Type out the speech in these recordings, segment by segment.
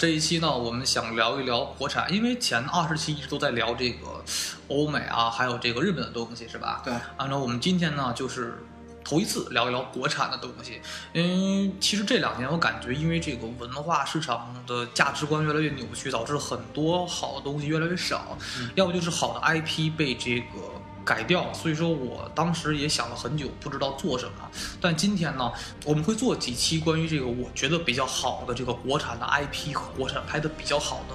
这一期呢，我们想聊一聊国产，因为前二十期一直都在聊这个欧美啊，还有这个日本的东西，是吧？对。按照我们今天呢，就是头一次聊一聊国产的东西。嗯，其实这两年我感觉，因为这个文化市场的价值观越来越扭曲，导致很多好的东西越来越少，要不就是好的 IP 被这个。改掉，所以说我当时也想了很久，不知道做什么。但今天呢，我们会做几期关于这个我觉得比较好的这个国产的 IP 和国产拍的比较好的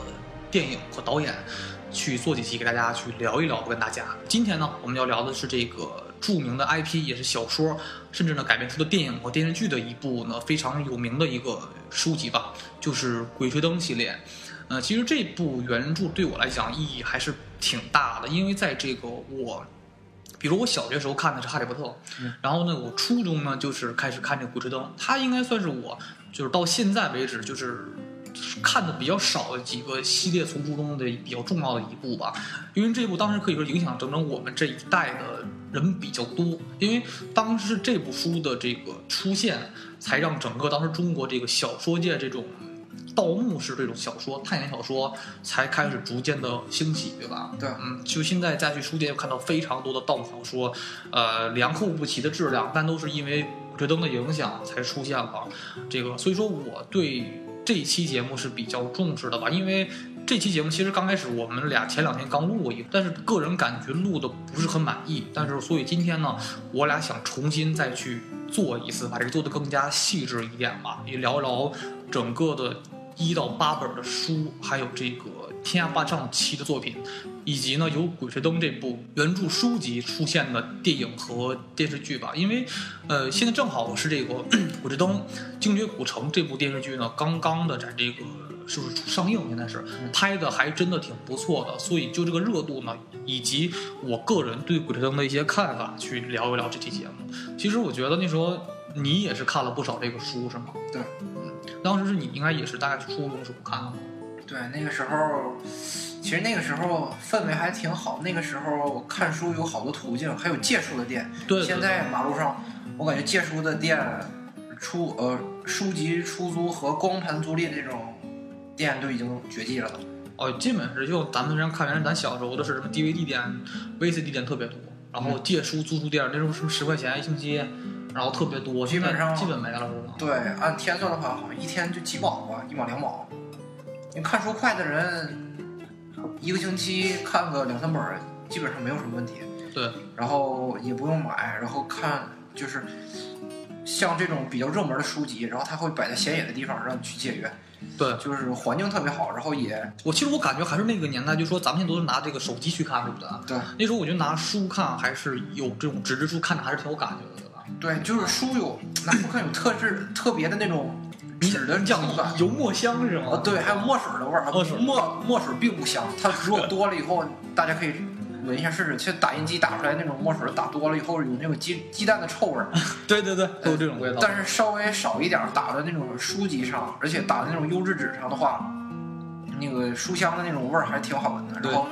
电影和导演，去做几期给大家去聊一聊，跟大家。今天呢，我们要聊的是这个著名的 IP，也是小说，甚至呢改编出的电影和电视剧的一部呢非常有名的一个书籍吧，就是《鬼吹灯》系列。呃，其实这部原著对我来讲意义还是挺大的，因为在这个我。比如我小学时候看的是《哈利波特》，然后呢，我初中呢就是开始看这个《鬼吹灯》，它应该算是我就是到现在为止就是看的比较少的几个系列丛书中的比较重要的一部吧。因为这部当时可以说影响整整我们这一代的人比较多，因为当时这部书的这个出现，才让整个当时中国这个小说界这种。盗墓式这种小说、探险小说才开始逐渐的兴起，对吧？对，嗯，就现在再去书店，看到非常多的盗墓小说，呃，良莠不齐的质量，但都是因为鬼吹灯的影响才出现了这个。所以说，我对这期节目是比较重视的吧，因为这期节目其实刚开始我们俩前两天刚录过一个，但是个人感觉录的不是很满意，但是所以今天呢，我俩想重新再去做一次，把这个做得更加细致一点吧，也聊一聊整个的。一到八本的书，还有这个《天涯霸唱》期的作品，以及呢由《鬼吹灯》这部原著书籍出现的电影和电视剧吧。因为，呃，现在正好是这个 《鬼吹灯：精绝古城》这部电视剧呢，刚刚的在这个是不是上映？现在是拍的还真的挺不错的。所以就这个热度呢，以及我个人对《鬼吹灯》的一些看法，去聊一聊这期节目。其实我觉得那时候你也是看了不少这个书，是吗？对。当时是你应该也是大概初中时候看的，对，那个时候，其实那个时候氛围还挺好。那个时候看书有好多途径，还有借书的店。对。现在马路上，我感觉借书的店、出呃书籍出租和光盘租赁这种店都已经绝迹了。哦，基本是就咱们这样看，原来咱小时候的是什么 DVD 店、VCD 店特别多，然后借书租书店那时候是十块钱一星期。然后特别多，基本上基本没了，是吧？对，按天算的话，好像一天就几毛吧，一毛两毛。你看书快的人，一个星期看个两三本，基本上没有什么问题。对，然后也不用买，然后看就是像这种比较热门的书籍，然后它会摆在显眼的地方让你去借阅。对，就是环境特别好，然后也，我其实我感觉还是那个年代，就说咱们现在都是拿这个手机去看，对不对？对，那时候我觉得拿书看还是有这种纸质书看着还是挺有感觉的。对，就是书有拿书看有特质特别的那种纸的酱感，油墨香是吗？对，还有墨水的味儿。墨水墨墨水并不香，它如果多了以后，大家可以闻一下试试。其实打印机打出来那种墨水打多了以后，有那种鸡鸡蛋的臭味儿。对对对，都有这种味道。但是稍微少一点打在那种书籍上，而且打在那种优质纸上的话，那个书香的那种味儿还挺好闻的。然后。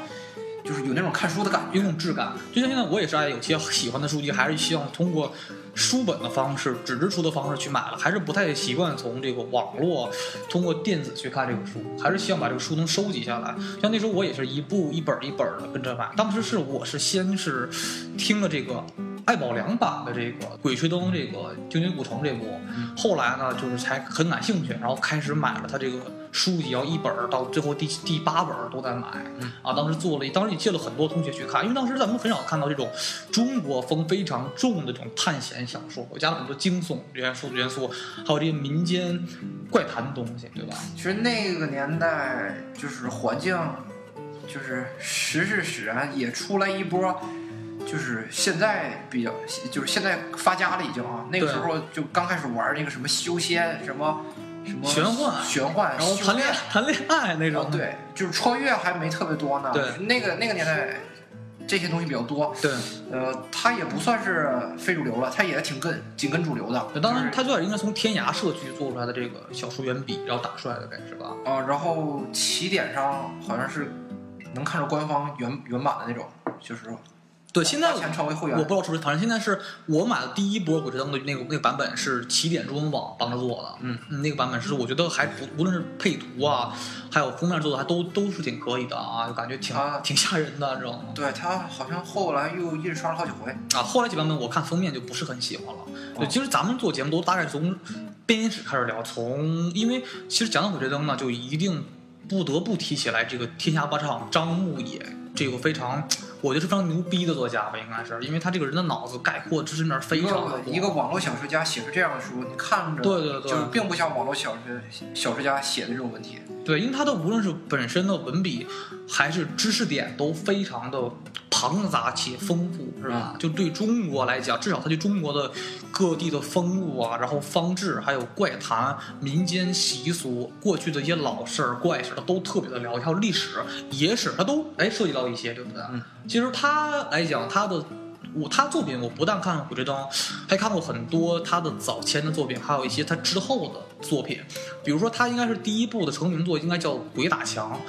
就是有那种看书的感觉，有种质感。就像现在我也是爱有些喜欢的书籍，还是希望通过书本的方式、纸质书的方式去买了，还是不太习惯从这个网络通过电子去看这个书，还是希望把这个书能收集下来。像那时候我也是一部一本一本的跟着买。当时是我是先是听了这个。爱宝良版的这个《鬼吹灯》这个《精绝古城》这部，后来呢，就是才很感兴趣，然后开始买了他这个书籍，要一本到最后第第八本都在买。啊，当时做了，当时也借了很多同学去看，因为当时咱们很少看到这种中国风非常重的这种探险小说，我加了很多惊悚元素元素，还有这些民间怪谈的东西，对吧？其实那个年代就是环境，就是时是使然，也出来一波。就是现在比较，就是现在发家了已经啊。那个时候就刚开始玩那个什么修仙，什么什么玄幻，玄幻，然后谈恋爱谈恋爱那种。对，就是穿越还没特别多呢。对，那个那个年代这些东西比较多。对，呃，它也不算是非主流了，它也挺跟紧跟主流的。当然，它最早应该从天涯社区做出来的这个小说原笔，然后打出来的，呗是吧？啊，然后起点上好像是能看着官方原原版的那种，就是。对，现在成为会员。我不知道是不是，反正现在是我买的第一波鬼吹灯的那个那个版本是起点中文网帮着做的，嗯，那个版本是我觉得还不无论是配图啊，还有封面做的还都都是挺可以的啊，就感觉挺啊挺吓人的，知道吗？对他好像后来又印刷了好几回。啊，后来几版本我看封面就不是很喜欢了。对，哦其实咱们做节目都大概从编年史开始聊，从因为其实讲到鬼吹灯呢，就一定不得不提起来这个天下霸唱张牧野，这个非常我觉得是非常牛逼的作家吧，应该是，因为他这个人的脑子概括知识面非常一个网络小说家写出这样的书，你看着对对对就是并不像网络小说小说家写的这种问题。对，因为他的无论是本身的文笔，还是知识点都非常的庞杂且丰富，是吧？就对中国来讲，至少他对中国的各地的风物啊，然后方志，还有怪谈、民间习俗、过去的一些老事儿、怪事儿，他都特别的了解，还有历史、野史，他都哎涉及到一些，对不对？嗯其实他来讲，他的。我他作品我不但看《鬼吹灯》，还看过很多他的早前的作品，还有一些他之后的作品。比如说，他应该是第一部的成名作，应该叫《鬼打墙》，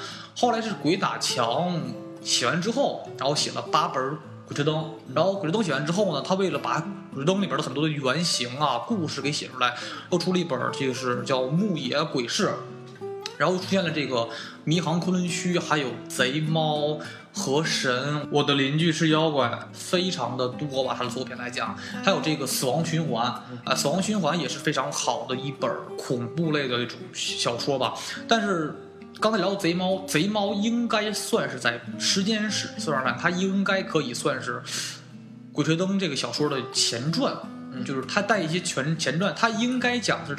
后来是《鬼打墙》写完之后，然后写了八本《鬼吹灯》，然后《鬼吹灯》写完之后呢，他为了把《鬼吹灯》里边的很多的原型啊、故事给写出来，又出了一本，这个是叫《牧野鬼事》。然后出现了这个迷航昆仑虚，还有贼猫河神，我的邻居是妖怪，非常的多吧？他的作品来讲，还有这个死亡循环啊，死亡循环也是非常好的一本恐怖类的一种小说吧。但是刚才聊到贼猫，贼猫应该算是在时间史算上看，它应该可以算是《鬼吹灯》这个小说的前传，嗯就是它带一些前前传，它应该讲是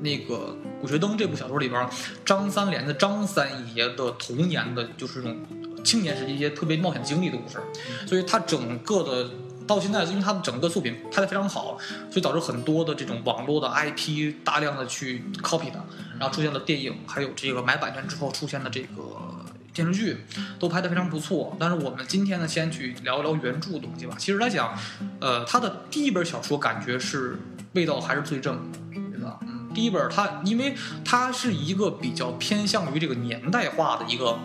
那个《鬼吹灯》这部小说里边张三连的张三爷的童年的，就是这种青年时期一些特别冒险经历的故事，所以它整个的。到现在，因为它的整个作品拍得非常好，所以导致很多的这种网络的 IP 大量的去 copy 它，然后出现了电影，还有这个买版权之后出现的这个电视剧，都拍得非常不错。但是我们今天呢，先去聊一聊原著的东西吧。其实来讲，呃，他的第一本小说感觉是味道还是最正的，对吧？嗯，第一本它因为它是一个比较偏向于这个年代化的一个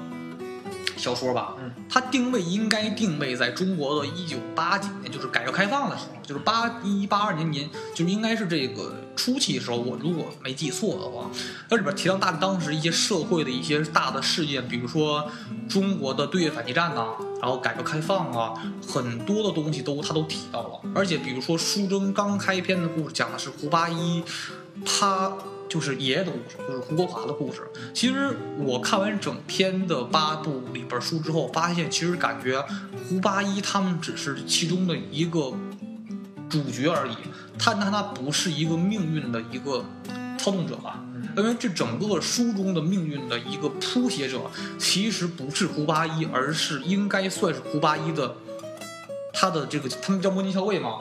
小说吧，嗯，它定位应该定位在中国的一九八几年，就是改革开放的时候，就是八一八二年年，就是应该是这个初期的时候，我如果没记错的话，它里边提到大当时一些社会的一些大的事件，比如说中国的对越反击战呐、然后改革开放啊，很多的东西都他都提到了。而且比如说书中刚开篇的故事讲的是胡八一，他就是爷爷的故事，就是胡国华的故事。其实我看完整篇的八部里边书之后，发现其实感觉胡八一他们只是其中的一个主角而已，他但他不是一个命运的一个操纵者吧。因为这整个书中的命运的一个谱写者，其实不是胡八一，而是应该算是胡八一的他的这个他们叫摸金校尉嘛，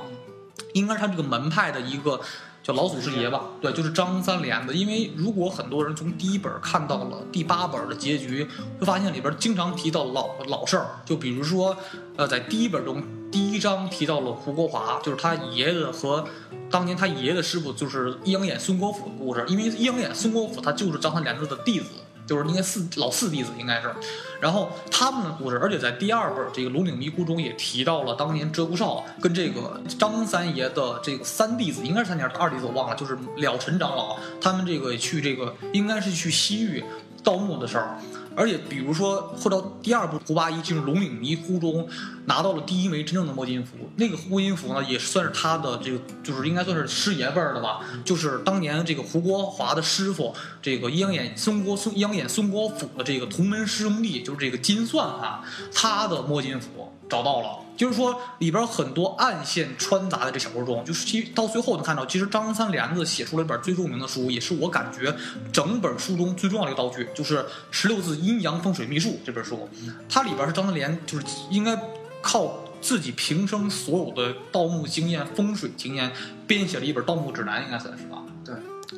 应该是他这个门派的一个叫老祖师爷吧，对，就是张三连的。因为如果很多人从第一本看到了第八本的结局，会发现里边经常提到老老事儿，就比如说，呃，在第一本中第一章提到了胡国华，就是他爷爷和当年他爷爷的师傅就是阴阳眼孙国府的故事，因为阴阳眼孙国府他就是张三连子的弟子。就是应该四老四弟子应该是，然后他们的故事，而且在第二本这个《龙岭迷窟》中也提到了当年鹧鸪哨跟这个张三爷的这个三弟子，应该是三弟子二弟子我忘了，就是了尘长老他们这个去这个应该是去西域盗墓的事儿。而且比如说，或者第二部胡八一进入龙岭迷窟中，拿到了第一枚真正的摸金符，那个摸金符呢，也算是他的这个，就是应该算是师爷辈儿的吧，就是当年这个胡国华的师傅，这个阴阳眼孙国孙阴阳眼孙国府的这个同门师兄弟，就是这个金算哈，他的摸金符找到了。就是说，里边很多暗线穿杂在这小说中，就是其到最后能看到，其实张三连子写出了一本最著名的书，也是我感觉整本书中最重要的一个道具，就是《十六字阴阳风水秘术》这本书。它里边是张三连，就是应该靠自己平生所有的盗墓经验、风水经验编写了一本盗墓指南，应该算是吧？对，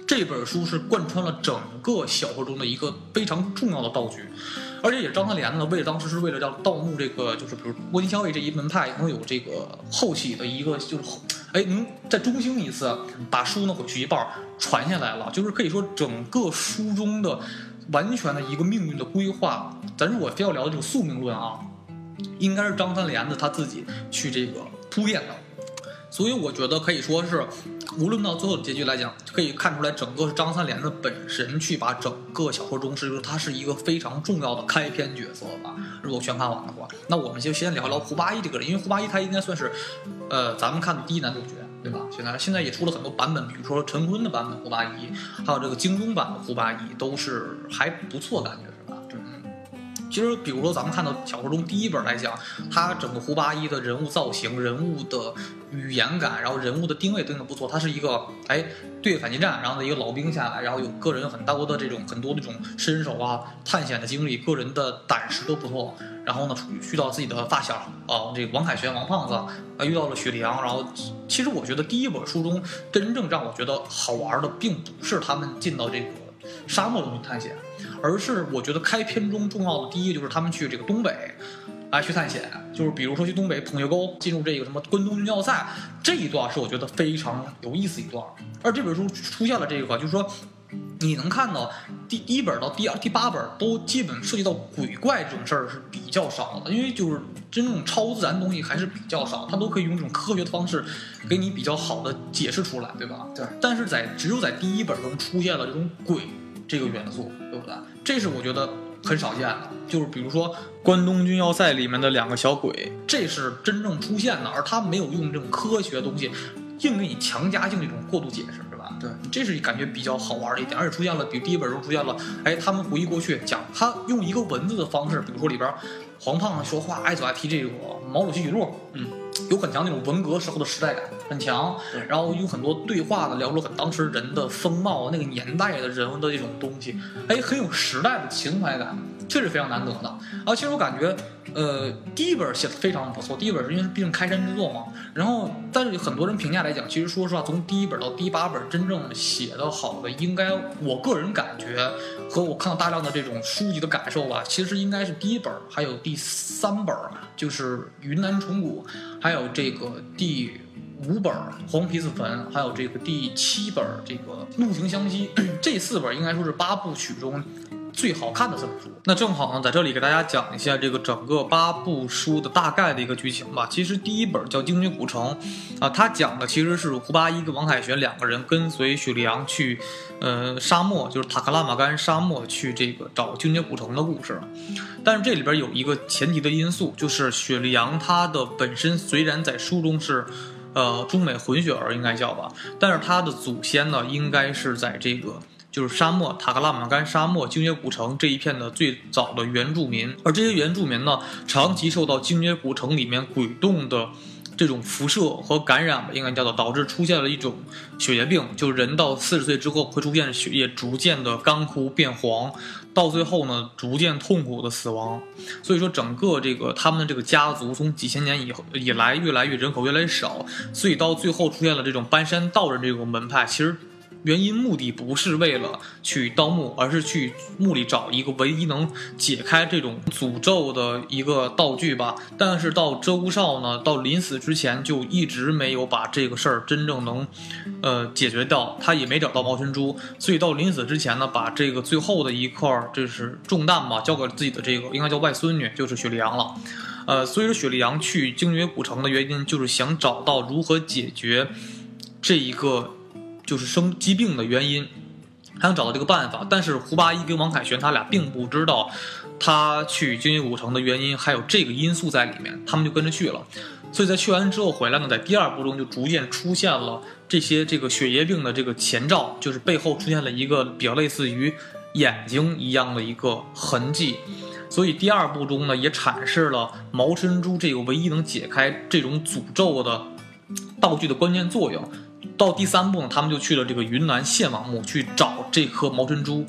这本书是贯穿了整个小说中的一个非常重要的道具。而且也是张三连呢，为了当时是为了让盗墓这个，就是比如摸金校尉这一门派能有这个后起的一个，就是后，哎，能再中兴一次，把书呢回去一半传下来了，就是可以说整个书中的完全的一个命运的规划。咱如果非要聊这个宿命论啊，应该是张三连子他自己去这个铺垫的。所以我觉得可以说是，无论到最后的结局来讲，可以看出来整个是张三连子本身去把整个小说中是就是他是一个非常重要的开篇角色吧。如果全看完的话，那我们就先聊聊胡八一这个人，因为胡八一他应该算是，呃，咱们看的第一男主角，对吧？现在现在也出了很多版本，比如说陈坤的版本胡八一，还有这个京东版的胡八一，都是还不错，感觉。其实，比如说咱们看到小说中第一本来讲，他整个胡八一的人物造型、人物的语言感，然后人物的定位定的不错。他是一个哎对反击战，然后的一个老兵下来，然后有个人很多的这种很多这种身手啊、探险的经历，个人的胆识都不错。然后呢，遇到自己的发小啊，这个王凯旋、王胖子啊，遇到了雪莉杨。然后，其实我觉得第一本书中真正让我觉得好玩的，并不是他们进到这个沙漠中去探险。而是我觉得开篇中重要的第一个就是他们去这个东北，来去探险，就是比如说去东北捧月沟，进入这个什么关东军要塞这一段是我觉得非常有意思一段。而这本书出现了这个，就是说你能看到第一本到第二、第八本都基本涉及到鬼怪这种事儿是比较少的，因为就是真正超自然东西还是比较少，它都可以用这种科学的方式给你比较好的解释出来，对吧？对。但是在只有在第一本中出现了这种鬼。这个元素对不对？这是我觉得很少见的，就是比如说《关东军要塞》里面的两个小鬼，这是真正出现的，而他没有用这种科学的东西硬给你强加性这种过度解释，是吧？对，这是感觉比较好玩的一点，而且出现了，比如第一本中出现了，哎，他们回忆过去，讲他用一个文字的方式，比如说里边黄胖子说话爱走爱提这个毛主席语录，嗯。有很强那种文革时候的时代感，很强。然后有很多对话呢，聊了很当时人的风貌，那个年代的人物的一种东西，哎，很有时代的情怀感，确实非常难得的。而其实我感觉，呃，第一本写的非常不错。第一本是因为毕竟开山之作嘛。然后，但是很多人评价来讲，其实说实话，从第一本到第八本真正写的好的，应该我个人感觉和我看到大量的这种书籍的感受吧，其实应该是第一本，还有第三本，就是云南虫谷。还有这个第五本《黄皮子坟》，还有这个第七本这个《怒晴湘西》，这四本应该说是八部曲中最好看的三本书。那正好呢，在这里给大家讲一下这个整个八部书的大概的一个剧情吧。其实第一本叫《精绝古城》，啊，它讲的其实是胡八一跟王凯旋两个人跟随雪莉杨去，呃，沙漠，就是塔克拉玛干沙漠去这个找精绝古城的故事。但是这里边有一个前提的因素，就是雪莉杨她的本身虽然在书中是，呃，中美混血儿应该叫吧，但是她的祖先呢，应该是在这个就是沙漠塔克拉玛干沙漠精绝古城这一片的最早的原住民，而这些原住民呢，长期受到精绝古城里面鬼洞的。这种辐射和感染吧，应该叫做导致出现了一种血液病，就人到四十岁之后会出现血液逐渐的干枯变黄，到最后呢逐渐痛苦的死亡。所以说整个这个他们的这个家族从几千年以后以来越来越人口越来越少，所以到最后出现了这种搬山道人这种门派，其实。原因目的不是为了去盗墓，而是去墓里找一个唯一能解开这种诅咒的一个道具吧。但是到周少呢，到临死之前就一直没有把这个事儿真正能，呃，解决掉。他也没找到毛群珠，所以到临死之前呢，把这个最后的一块儿，这是重担吧，交给自己的这个应该叫外孙女，就是雪莉杨了。呃，所以说雪莉杨去精绝古城的原因，就是想找到如何解决这一个。就是生疾病的原因，他想找到这个办法，但是胡八一跟王凯旋他俩并不知道他去精绝古城的原因，还有这个因素在里面，他们就跟着去了。所以在去完之后回来呢，在第二部中就逐渐出现了这些这个血液病的这个前兆，就是背后出现了一个比较类似于眼睛一样的一个痕迹。所以第二部中呢，也阐释了毛珍珠这个唯一能解开这种诅咒的道具的关键作用。到第三步呢，他们就去了这个云南献王墓去找这颗毛珍珠，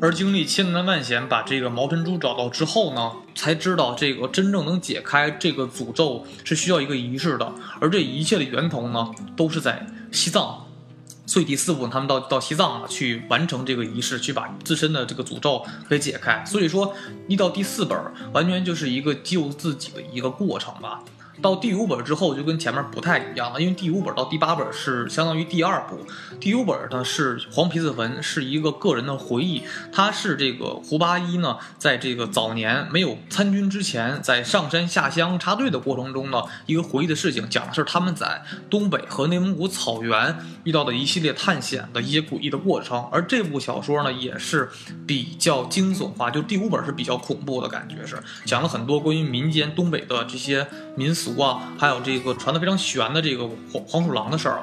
而经历千难万险把这个毛珍珠找到之后呢，才知道这个真正能解开这个诅咒是需要一个仪式的，而这一切的源头呢，都是在西藏，所以第四步他们到到西藏了去完成这个仪式，去把自身的这个诅咒给解开。所以说一到第四本，完全就是一个救自己的一个过程吧。到第五本之后就跟前面不太一样了，因为第五本到第八本是相当于第二部，第五本呢是黄皮子坟，是一个个人的回忆，他是这个胡八一呢，在这个早年没有参军之前，在上山下乡插队的过程中呢，一个回忆的事情，讲的是他们在东北和内蒙古草原遇到的一系列探险的一些诡异的过程，而这部小说呢也是比较惊悚化，就第五本是比较恐怖的感觉，是讲了很多关于民间东北的这些民俗。俗啊，还有这个传的非常玄的这个黄黄鼠狼的事儿，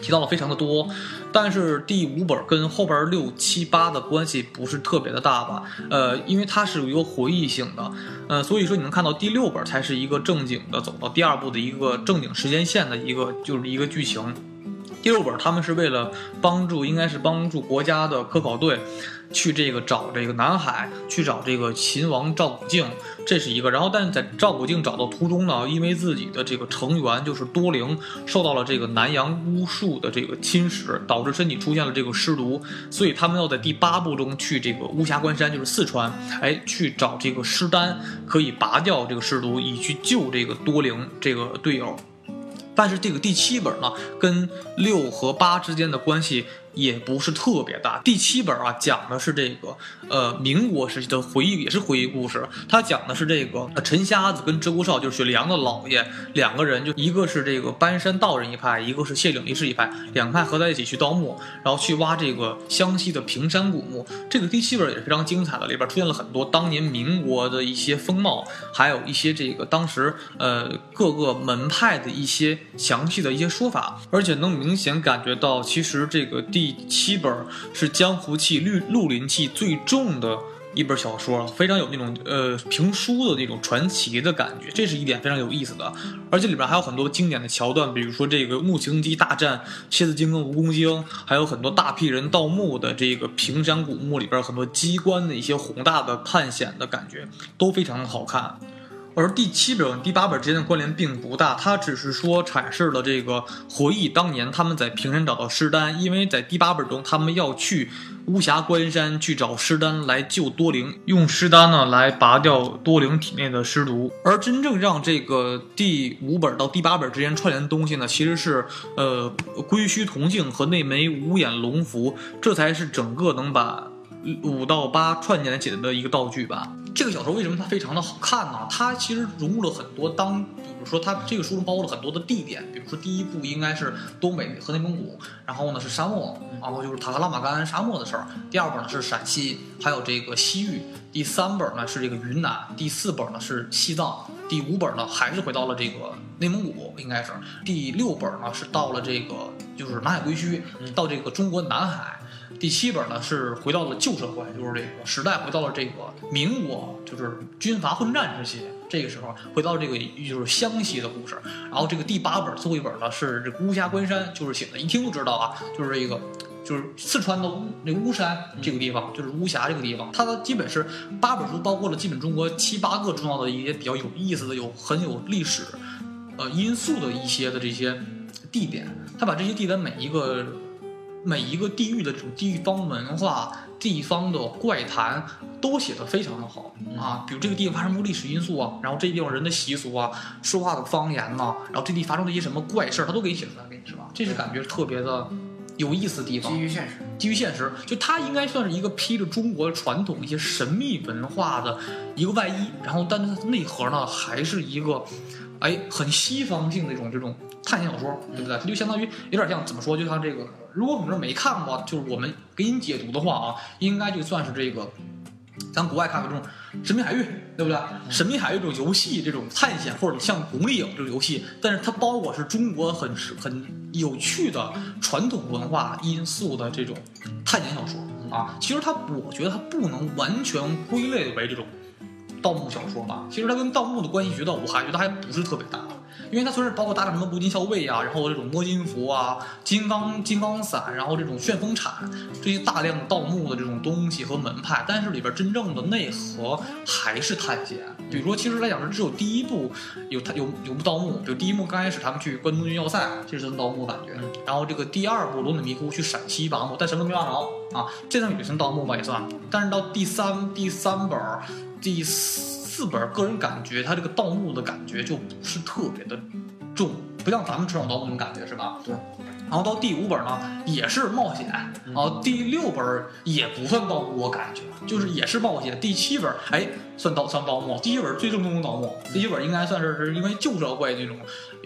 提到了非常的多。但是第五本跟后边六七八的关系不是特别的大吧？呃，因为它是有一个回忆性的，呃，所以说你能看到第六本才是一个正经的走到第二部的一个正经时间线的一个就是一个剧情。第六本他们是为了帮助，应该是帮助国家的科考队。去这个找这个南海，去找这个秦王赵古静，这是一个。然后，但是在赵古静找到途中呢，因为自己的这个成员就是多灵受到了这个南洋巫术的这个侵蚀，导致身体出现了这个尸毒，所以他们要在第八部中去这个巫峡关山，就是四川，哎，去找这个尸丹，可以拔掉这个尸毒，以去救这个多灵这个队友。但是这个第七本呢，跟六和八之间的关系。也不是特别大。第七本啊，讲的是这个呃民国时期的回忆，也是回忆故事。他讲的是这个陈瞎子跟鹧鸪哨，就是雪莉杨的姥爷两个人，就一个是这个搬山道人一派，一个是谢岭离士一派，两派合在一起去盗墓，然后去挖这个湘西的平山古墓。这个第七本也是非常精彩的，里边出现了很多当年民国的一些风貌，还有一些这个当时呃各个门派的一些详细的一些说法，而且能明显感觉到，其实这个第。第七本是江湖气、绿绿林气最重的一本小说，非常有那种呃评书的那种传奇的感觉，这是一点非常有意思的。而且里边还有很多经典的桥段，比如说这个木青鸡大战蝎子精跟蜈蚣精，还有很多大批人盗墓的这个平山古墓里边很多机关的一些宏大的探险的感觉，都非常的好看。而第七本、第八本之间的关联并不大，它只是说阐释了这个回忆当年他们在平山找到尸丹，因为在第八本中他们要去巫峡关山去找尸丹来救多灵，用尸丹呢来拔掉多灵体内的尸毒。而真正让这个第五本到第八本之间串联的东西呢，其实是呃龟须铜镜和那枚五眼龙符，这才是整个能把五到八串联起来写的一个道具吧。这个小说为什么它非常的好看呢？它其实融入了很多当，比如说它这个书中包括了很多的地点，比如说第一部应该是东北和内蒙古，然后呢是沙漠，然后就是塔克拉玛干沙漠的事儿。第二本呢是陕西，还有这个西域。第三本呢是这个云南，第四本呢是西藏，第五本呢还是回到了这个内蒙古，应该是第六本呢是到了这个就是南海归墟，到这个中国南海。第七本呢是回到了旧社会，就是这个时代回到了这个民国，就是军阀混战时期。这个时候回到这个就是湘西的故事。然后这个第八本最后一本呢是这巫峡关山，就是写的，一听就知道啊，就是这个就是四川的巫那巫山这个地方，就是巫峡这个地方。它的基本是八本书包括了基本中国七八个重要的一些比较有意思的、有很有历史呃因素的一些的这些地点。他把这些地点每一个。每一个地域的这种地方文化、地方的怪谈都写得非常的好啊，比如这个地方发生过历史因素啊，然后这地方人的习俗啊、说话的方言呐，然后这地发生的一些什么怪事儿，他都给你写出来给你是吧？这是感觉特别的有意思的地方。基于现实，基于现实，就它应该算是一个披着中国传统一些神秘文化的一个外衣，然后但是它内核呢还是一个。哎，很西方性的一种这种探险小说，对不对？它就相当于有点像怎么说？就像这个，如果我们这没看过，就是我们给你解读的话啊，应该就算是这个，咱国外看的这种《神秘海域》，对不对？《神秘海域》这种游戏，这种探险或者像《红丽影》这种游戏，但是它包裹是中国很很有趣的传统文化因素的这种探险小说啊。其实它，我觉得它不能完全归类为这种。盗墓小说吧，其实它跟盗墓的关系，觉得我还觉得还不是特别大，因为它虽然包括大量什么铂金校尉啊，然后这种摸金符啊、金刚金刚伞，然后这种旋风铲这些大量盗墓的这种东西和门派，但是里边真正的内核还是探险。比如说，其实来讲是只有第一部有它有有盗墓，比如第一幕刚开始他们去关东军要塞，这是盗墓感觉。然后这个第二部罗米姑去陕西拔墓，但什么都没挖着啊，这算也算盗墓吧也算。但是到第三第三本。第四四本，个人感觉它这个盗墓的感觉就不是特别的重，不像咱们传统盗墓那种感觉，是吧？对。然后到第五本呢，也是冒险，然后第六本也不算盗墓，我感觉就是也是冒险。第七本，哎，算盗算盗墓。第七本最正宗的盗墓，第七本应该算是是因为旧社会那种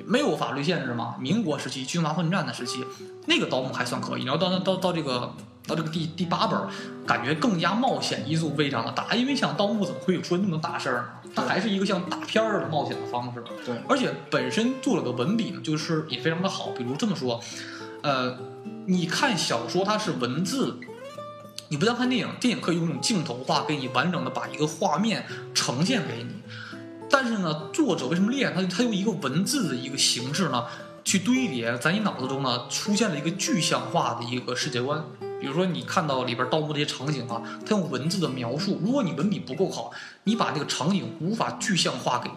没有法律限制嘛，民国时期军阀混战的时期，那个盗墓还算可以。然后到到到这个到这个第第八本，感觉更加冒险因素非常的大，因为像盗墓怎么会有出那么多大事儿呢？它还是一个像大片儿的冒险的方式。对，而且本身作者的文笔呢，就是也非常的好。比如这么说。呃，你看小说它是文字，你不像看电影，电影可以用一种镜头化给你完整的把一个画面呈现给你。但是呢，作者为什么厉害？他他用一个文字的一个形式呢，去堆叠在你脑子中呢，出现了一个具象化的一个世界观。比如说你看到里边盗墓这些场景啊，他用文字的描述，如果你文笔不够好，你把这个场景无法具象化给。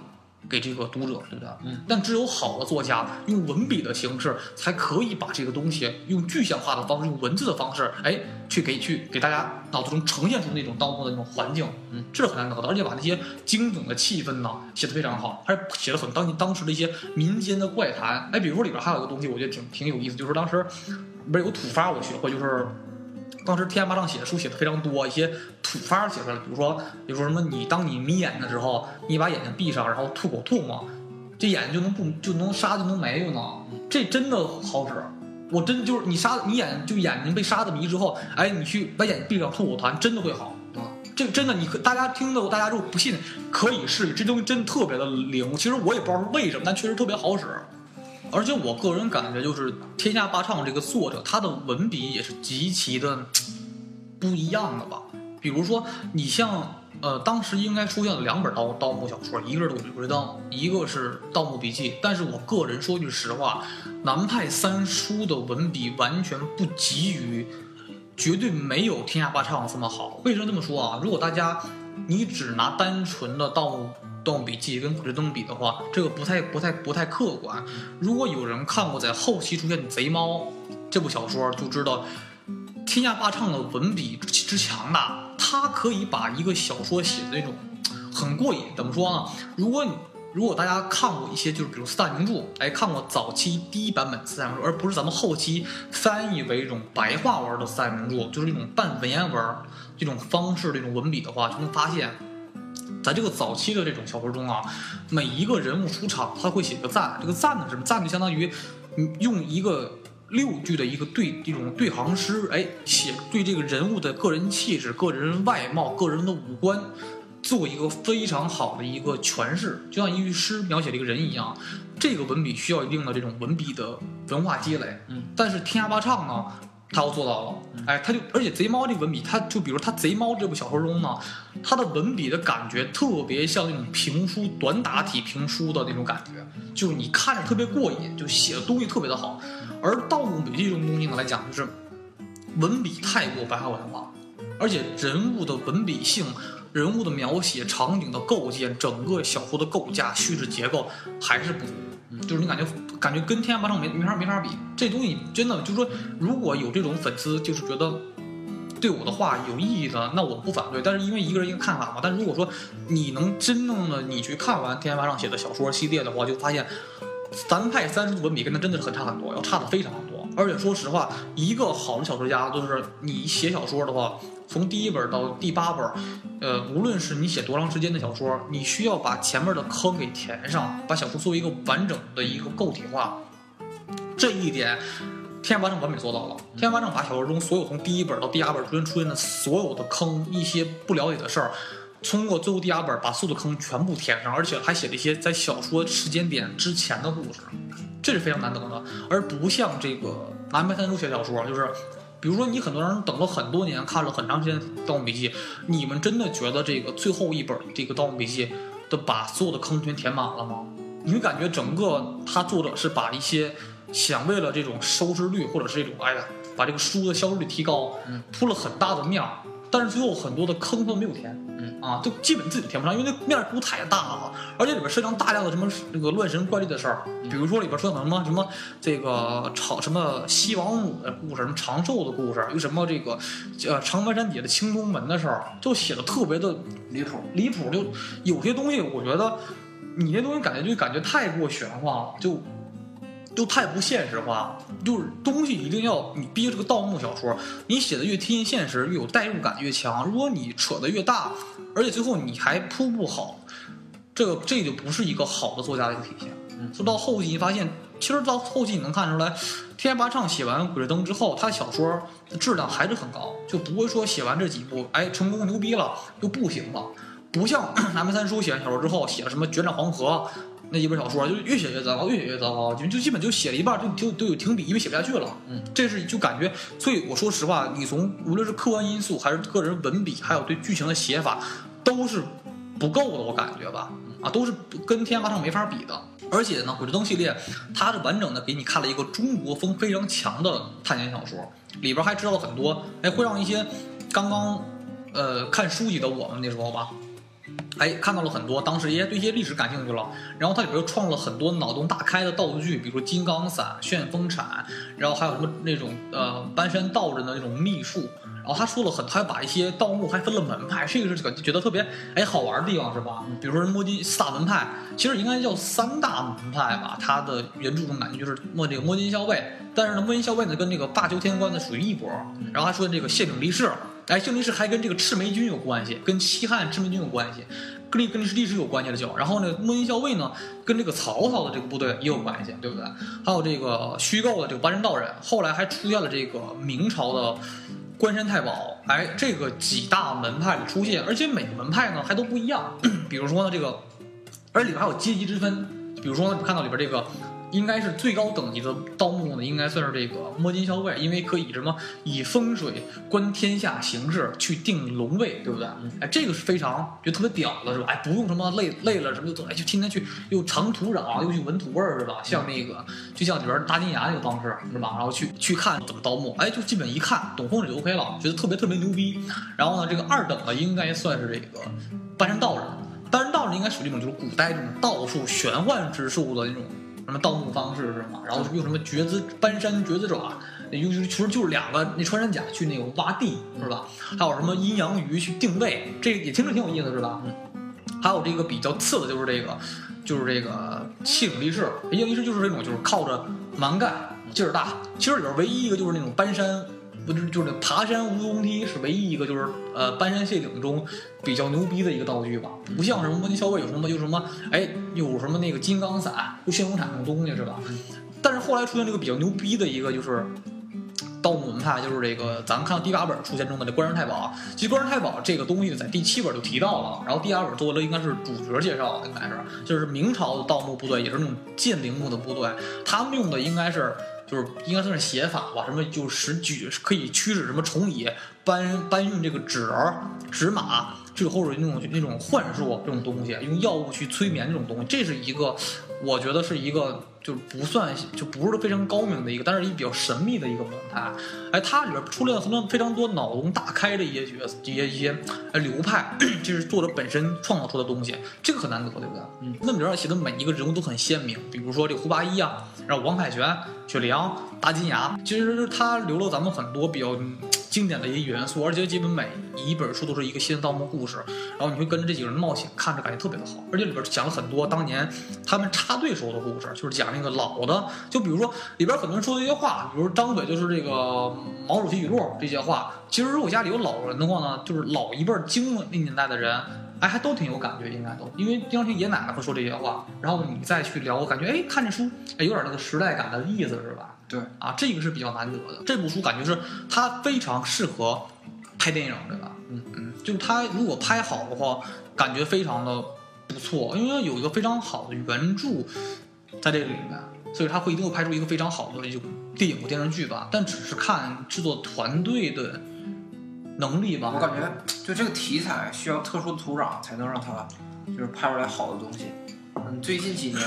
给这个读者，对不对？嗯。但只有好的作家用文笔的形式，才可以把这个东西用具象化的方式，用文字的方式，哎，去给去给大家脑子中呈现出那种盗墓的那种环境。嗯，这是很难得的，而且把那些惊悚的气氛呢写得非常好，还写了很当当时的一些民间的怪谈。哎，比如说里边还有一个东西，我觉得挺挺有意思，就是当时不是有土法我学会，就是。当时天涯八丈写的书写的非常多，一些土法写出来，比如说，比如说什么，你当你眯眼的时候，你把眼睛闭上，然后吐口唾沫，这眼睛就能不就能沙就能没有呢？这真的好使，我真就是你沙你眼就眼睛被沙子迷之后，哎，你去把眼睛闭上吐口痰，真的会好啊！这个真的，你可大家听的，大家如果不信，可以试，这东西真的特别的灵。其实我也不知道是为什么，但确实特别好使。而且我个人感觉，就是天下霸唱这个作者，他的文笔也是极其的不一样的吧。比如说，你像呃，当时应该出现了两本盗盗墓小说，一个是《鬼吹灯》，一个是《盗墓笔记》。但是我个人说句实话，南派三叔的文笔完全不及于，绝对没有天下霸唱这么好。为什么这么说啊？如果大家你只拿单纯的盗墓，《盗墓笔记》跟《鬼吹灯》比的话，这个不太、不太、不太客观。如果有人看过在后期出现的《贼猫》这部小说，就知道天下霸唱的文笔之强大，他可以把一个小说写的那种很过瘾。怎么说呢？如果你如果大家看过一些，就是比如四大名著，哎，看过早期第一版本四大名著，而不是咱们后期翻译为一种白话文的四大名著，就是一种半文言文这种方式、这种文笔的话，就能发现。在这个早期的这种小说中啊，每一个人物出场，他会写个赞。这个赞呢，什么赞？就相当于，用一个六句的一个对这种对行诗，哎，写对这个人物的个人气质、个人外貌、个人的五官，做一个非常好的一个诠释，就像一句诗描写了一个人一样。这个文笔需要一定的这种文笔的文化积累。嗯，但是天涯八唱呢？他要做到了，哎，他就而且贼猫这个文笔，他就比如他贼猫这部小说中呢，他的文笔的感觉特别像那种评书短打体评书的那种感觉，就是你看着特别过瘾，就写的东西特别的好。而《盗墓笔记》这种东西呢来讲，就是文笔太过白话文化，而且人物的文笔性、人物的描写、场景的构建、整个小说的构架、叙事结构还是不足。就是你感觉感觉跟天下八唱没没法没法比，这东西真的就是说，如果有这种粉丝就是觉得对我的话有意义的，那我不反对。但是因为一个人一个看法嘛。但如果说你能真正的你去看完天下八唱写的小说系列的话，就发现咱派三叔的文笔跟他真的是很差很多，要差的非常。而且说实话，一个好的小说家就是你写小说的话。从第一本到第八本，呃，无论是你写多长时间的小说，你需要把前面的坑给填上，把小说作为一个完整的一个构体化。这一点，天八正完美做到了。天八正把小说中所有从第一本到第二本中间出现的所有的坑，一些不了解的事儿，通过最后第二本把所有的坑全部填上，而且还写了一些在小说时间点之前的故事，这是非常难得的，而不像这个南派三叔写小说，就是。比如说，你很多人等了很多年，看了很长时间《盗墓笔记》，你们真的觉得这个最后一本这个《盗墓笔记》的把所有的坑全填满了吗？你会感觉整个他作者是把一些想为了这种收视率或者是这种哎呀，把这个书的销售率提高，铺了很大的面儿，但是最后很多的坑都没有填。嗯，啊，就基本自己填不上，因为那面儿太大了，而且里边涉及到大量的什么那个乱神怪力的事儿，比如说里边说什么什么这个长什么西王母的故事，什么长寿的故事，有什么这个呃长白山底下的青东门的事儿，就写的特别的离谱。离谱，就有些东西我觉得你那东西感觉就感觉太过玄幻了，就。就太不现实化，就是东西一定要你逼这个盗墓小说，你写的越贴近现实，越有代入感越强。如果你扯得越大，而且最后你还铺不好，这个这就不是一个好的作家的一个体现。说到后期，你发现其实到后期你能看出来，天涯八唱写完《鬼吹灯》之后，他小说的质量还是很高，就不会说写完这几部，哎，成功牛逼了就不行了。不像 南门三叔写完小说之后，写了什么《决战黄河》。那一本小说就越写越糟糕，越写越糟糕，就就基本就写了一半就就都有停笔，因为写不下去了。嗯，这是就感觉，所以我说实话，你从无论是客观因素，还是个人文笔，还有对剧情的写法，都是不够的，我感觉吧，啊，都是跟《天涯八唱》没法比的。而且呢，《鬼吹灯》系列，它是完整的给你看了一个中国风非常强的探险小说，里边还知道了很多，哎，会让一些刚刚呃看书籍的我们那时候吧。哎，看到了很多，当时也对一些历史感兴趣了。然后它里边又创了很多脑洞大开的道具，比如说金刚伞、旋风铲，然后还有什么那种呃搬山道人的那种秘术。然后他说了很，他还把一些盗墓还分了门派，这个是感觉觉得特别哎好玩的地方是吧？比如说摸金四大门派，其实应该叫三大门派吧。他的原著中感觉就是摸这个摸金校尉，但是呢摸金校尉呢跟这个罢休天官呢属于一波。然后还说这个谢顶力士。哎，姓历史还跟这个赤眉军有关系，跟西汉赤眉军有关系，跟跟历史历史有关系的叫。然后呢，莫音校尉呢，跟这个曹操的这个部队也有关系，对不对？还有这个虚构的这个搬山道人，后来还出现了这个明朝的关山太保。哎，这个几大门派的出现，而且每个门派呢还都不一样。比如说呢，这个，而里边还有阶级之分。比如说呢，你看到里边这个。应该是最高等级的盗墓呢，应该算是这个摸金校尉，因为可以什么以风水观天下形势去定龙位，对不对？哎，这个是非常就特别屌的，是吧？哎，不用什么累累了什么就走哎就天天去又尝土壤又去闻土味儿，是吧？像那个就像里边大金牙那个方式，是吧？然后去去看怎么盗墓，哎，就基本一看懂风水就 OK 了，觉得特别特别牛逼。然后呢，这个二等的应该算是这个搬山道人，搬山道人应该属于那种就是古代这种道术玄幻之术的那种。什么盗墓方式是吗？然后用什么绝子搬山绝子爪，用其实就是两个那穿山甲去那个挖地是吧？还有什么阴阳鱼去定位，这也听着挺有意思是吧？嗯还有这个比较次的就是这个，就是这个气领力士，气领力士就是这种就是靠着蛮干劲儿大，其实里边唯一一个就是那种搬山。不就就是爬山无踪梯是唯一一个就是呃搬山卸顶中比较牛逼的一个道具吧，不像什么摸金校尉有什么就什么哎有什么那个金刚伞就旋风铲那种东西是吧？但是后来出现这个比较牛逼的一个就是盗墓门派，就是这个咱们看到第八本出现中的这关山太保。其实关山太保这个东西在第七本就提到了，然后第八本做的应该是主角介绍，应该是就是明朝的盗墓部队也是那种剑陵墓的部队，他们用的应该是。就是应该算是写法吧，什么就使举可以驱使什么虫蚁搬搬运这个纸儿、纸马，最后是那种那种幻术这种东西，用药物去催眠这种东西，这是一个，我觉得是一个。就是不算，就不是非常高明的一个，但是一比较神秘的一个门派。哎，它里边出来了很多非常多脑洞大开的一些角色，一些一些呃流派，这是作者本身创造出的东西，这个很难得，对不对？嗯，那里边写的每一个人物都很鲜明，比如说这胡八一啊，然后王凯旋、雪良、大金牙，其实他留了咱们很多比较。经典的一些元素，而且基本每一本书都是一个新的盗墓故事，然后你会跟着这几个人冒险，看着感觉特别的好。而且里边讲了很多当年他们插队时候的故事，就是讲那个老的，就比如说里边很多人说的一些话，比如张嘴就是这个毛主席语录这些话。其实如果家里有老人的话呢，就是老一辈儿经那年代的人，哎，还都挺有感觉，应该都，因为经常听爷爷奶奶会说这些话，然后你再去聊，我感觉哎，看这书哎，有点那个时代感的意思，是吧？对啊，这个是比较难得的。这部书感觉是它非常适合拍电影，对吧？嗯嗯，就是它如果拍好的话，感觉非常的不错，因为有一个非常好的原著在这个里面，所以它会一定会拍出一个非常好的一种电影或电视剧吧。但只是看制作团队的能力吧。我感觉就这个题材需要特殊的土壤才能让它就是拍出来好的东西。嗯，最近几年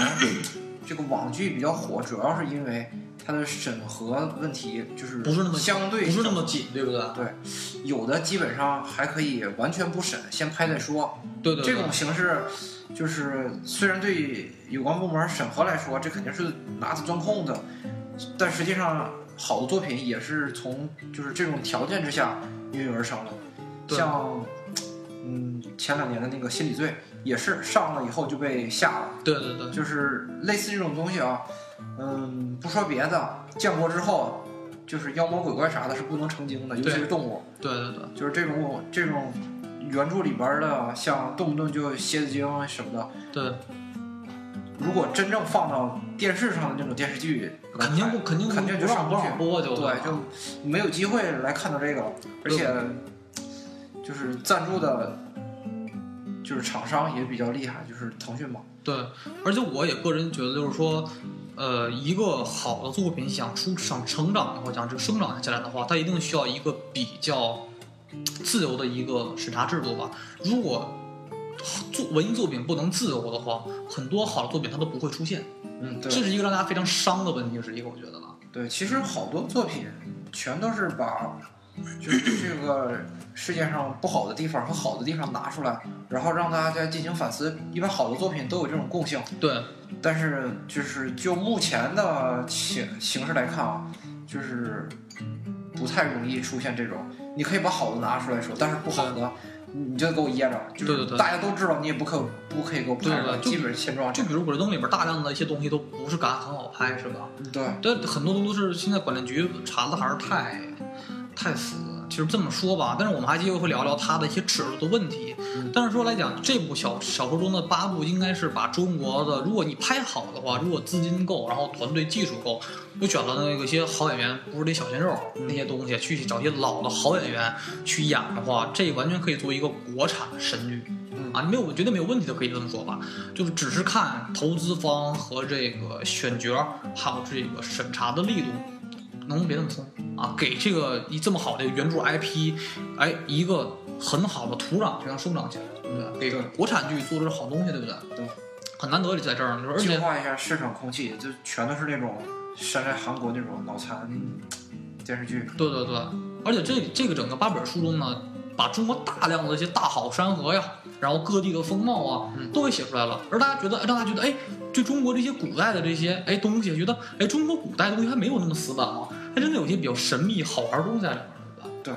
这个网剧比较火，主要是因为。它的审核问题就是不是那么相对不是那么紧，对不对？对，有的基本上还可以完全不审，先拍再说。对对对，这种形式，就是虽然对有关部门审核来说，这肯定是拿着钻空子，但实际上好的作品也是从就是这种条件之下孕育而生的。对像嗯前两年的那个《心理罪》也是上了以后就被下了，对对对，就是类似这种东西啊。嗯，不说别的，建国之后就是妖魔鬼怪啥的是不能成精的，尤其是动物。对对对就是这种这种原著里边的，像动不动就蝎子精什么的，对，如果真正放到电视上的那种电视剧，肯定不肯定肯定就上不去播就对，就没有机会来看到这个了。而且就是赞助的，就是厂商也比较厉害，就是腾讯嘛。对，而且我也个人觉得，就是说，呃，一个好的作品想出想成长的话，想这个生长起来的话，它一定需要一个比较自由的一个审查制度吧。如果作文艺作品不能自由的话，很多好的作品它都不会出现，嗯，这是一个让大家非常伤的问题，是一个我觉得吧。对，其实好多作品全都是把就是这个世界上不好的地方和好的地方拿出来，然后让大家进行反思。一般好的作品都有这种共性。对，但是就是就目前的形形式来看啊，就是不太容易出现这种。你可以把好的拿出来说，但是不好的你就给我掖着，就是大家都知道，你也不可不可以给我拍出来，对对基本现状。就比如《鬼吹灯》里边大量的一些东西都不是敢很好拍，是吧？对，但，很多都是现在管理局查的还是太太死。其实这么说吧，但是我们还继续会聊聊它的一些尺度的问题。但是说来讲，这部小小说中的八部应该是把中国的，如果你拍好的话，如果资金够，然后团队技术够，又选了那个一些好演员，不是那小鲜肉那些东西，去找一些老的好演员去演的话，这完全可以作为一个国产神剧。嗯啊，没有绝对没有问题的，可以这么说吧。就是只是看投资方和这个选角，还有这个审查的力度，能不能别那么松啊？给这个一这么好的原著 IP，哎，一个很好的土壤，就让生长起来，对不对？给对国产剧做的是好东西，对不对？对，很难得就在这儿，而且净化一下市场空气，就全都是那种山寨韩国那种脑残电视剧。对对对，而且这这个整个八本书中呢，把中国大量的一些大好山河呀，然后各地的风貌啊，嗯都给写出来了，而大家觉得，让大家觉得，哎，对中国这些古代的这些哎东西，觉得，哎，中国古代的东西还没有那么死板啊，还真的有些比较神秘好玩的东西在里面，对吧？对。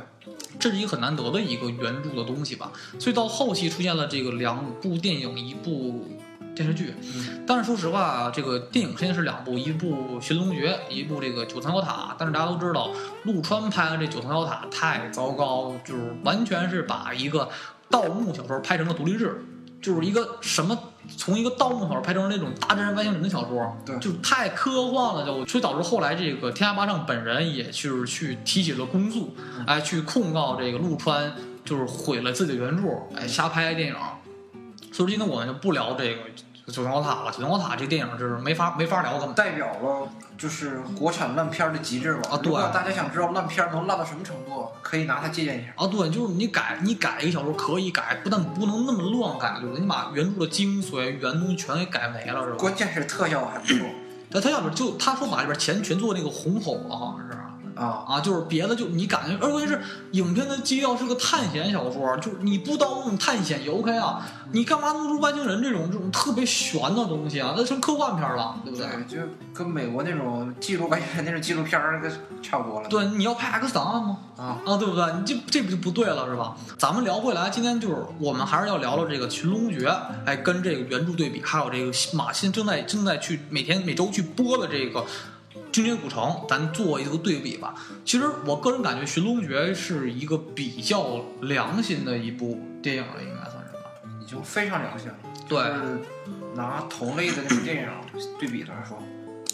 这是一个很难得的一个原著的东西吧，所以到后期出现了这个两部电影，一部电视剧，嗯但是说实话，这个电影现在是两部，一部《寻龙诀》，一部这个《九层妖塔》。但是大家都知道，陆川拍的这《九层妖塔》太糟糕，就是完全是把一个盗墓小说拍成了独立制，就是一个什么从一个盗墓小说拍成了那种大真人外星人的小说，对就太科幻了，就所以导致后来这个天下八丈本人也就是去提起了公诉，哎，去控告这个陆川就是毁了自己的原著，哎，瞎拍电影。所以今天我们就不聊这个《九层妖塔》了，《九层妖塔》这电影就是没法没法聊，根本。代表了就是国产烂片的极致吧。啊对大家想知道烂片能烂到什么程度，可以拿它借鉴一下。啊，对，就是你改，你改一个小说可以改，不但不能那么乱改？你把原著的精髓、原东西全给改没了，是吧？关键是特效还不错 但他要不就他说把里边钱全做那个红吼了，好像是啊。啊，就是别的就你感觉，而关键是影片的基调是个探险小说，就是你不当那种探险也 OK 啊，你干嘛弄出外星人这种这种特别悬的东西啊？那成科幻片了，对不对？对，就跟美国那种记录外星人那种纪录片儿跟差不多了。对，你要拍 X 档案吗？啊，啊，对不对？你这这不就不对了，是吧？咱们聊回来，今天就是我们还是要聊聊这个《寻龙诀》，哎，跟这个原著对比，还有这个马新正在正在去每天每周去播的这个《精绝古城》，咱做一个对比吧。其实我个人感觉，《寻龙诀》是一个比较良心的一部电影了，应该算是吧？已经非常良心了。对拿同类的那种电影对比来说，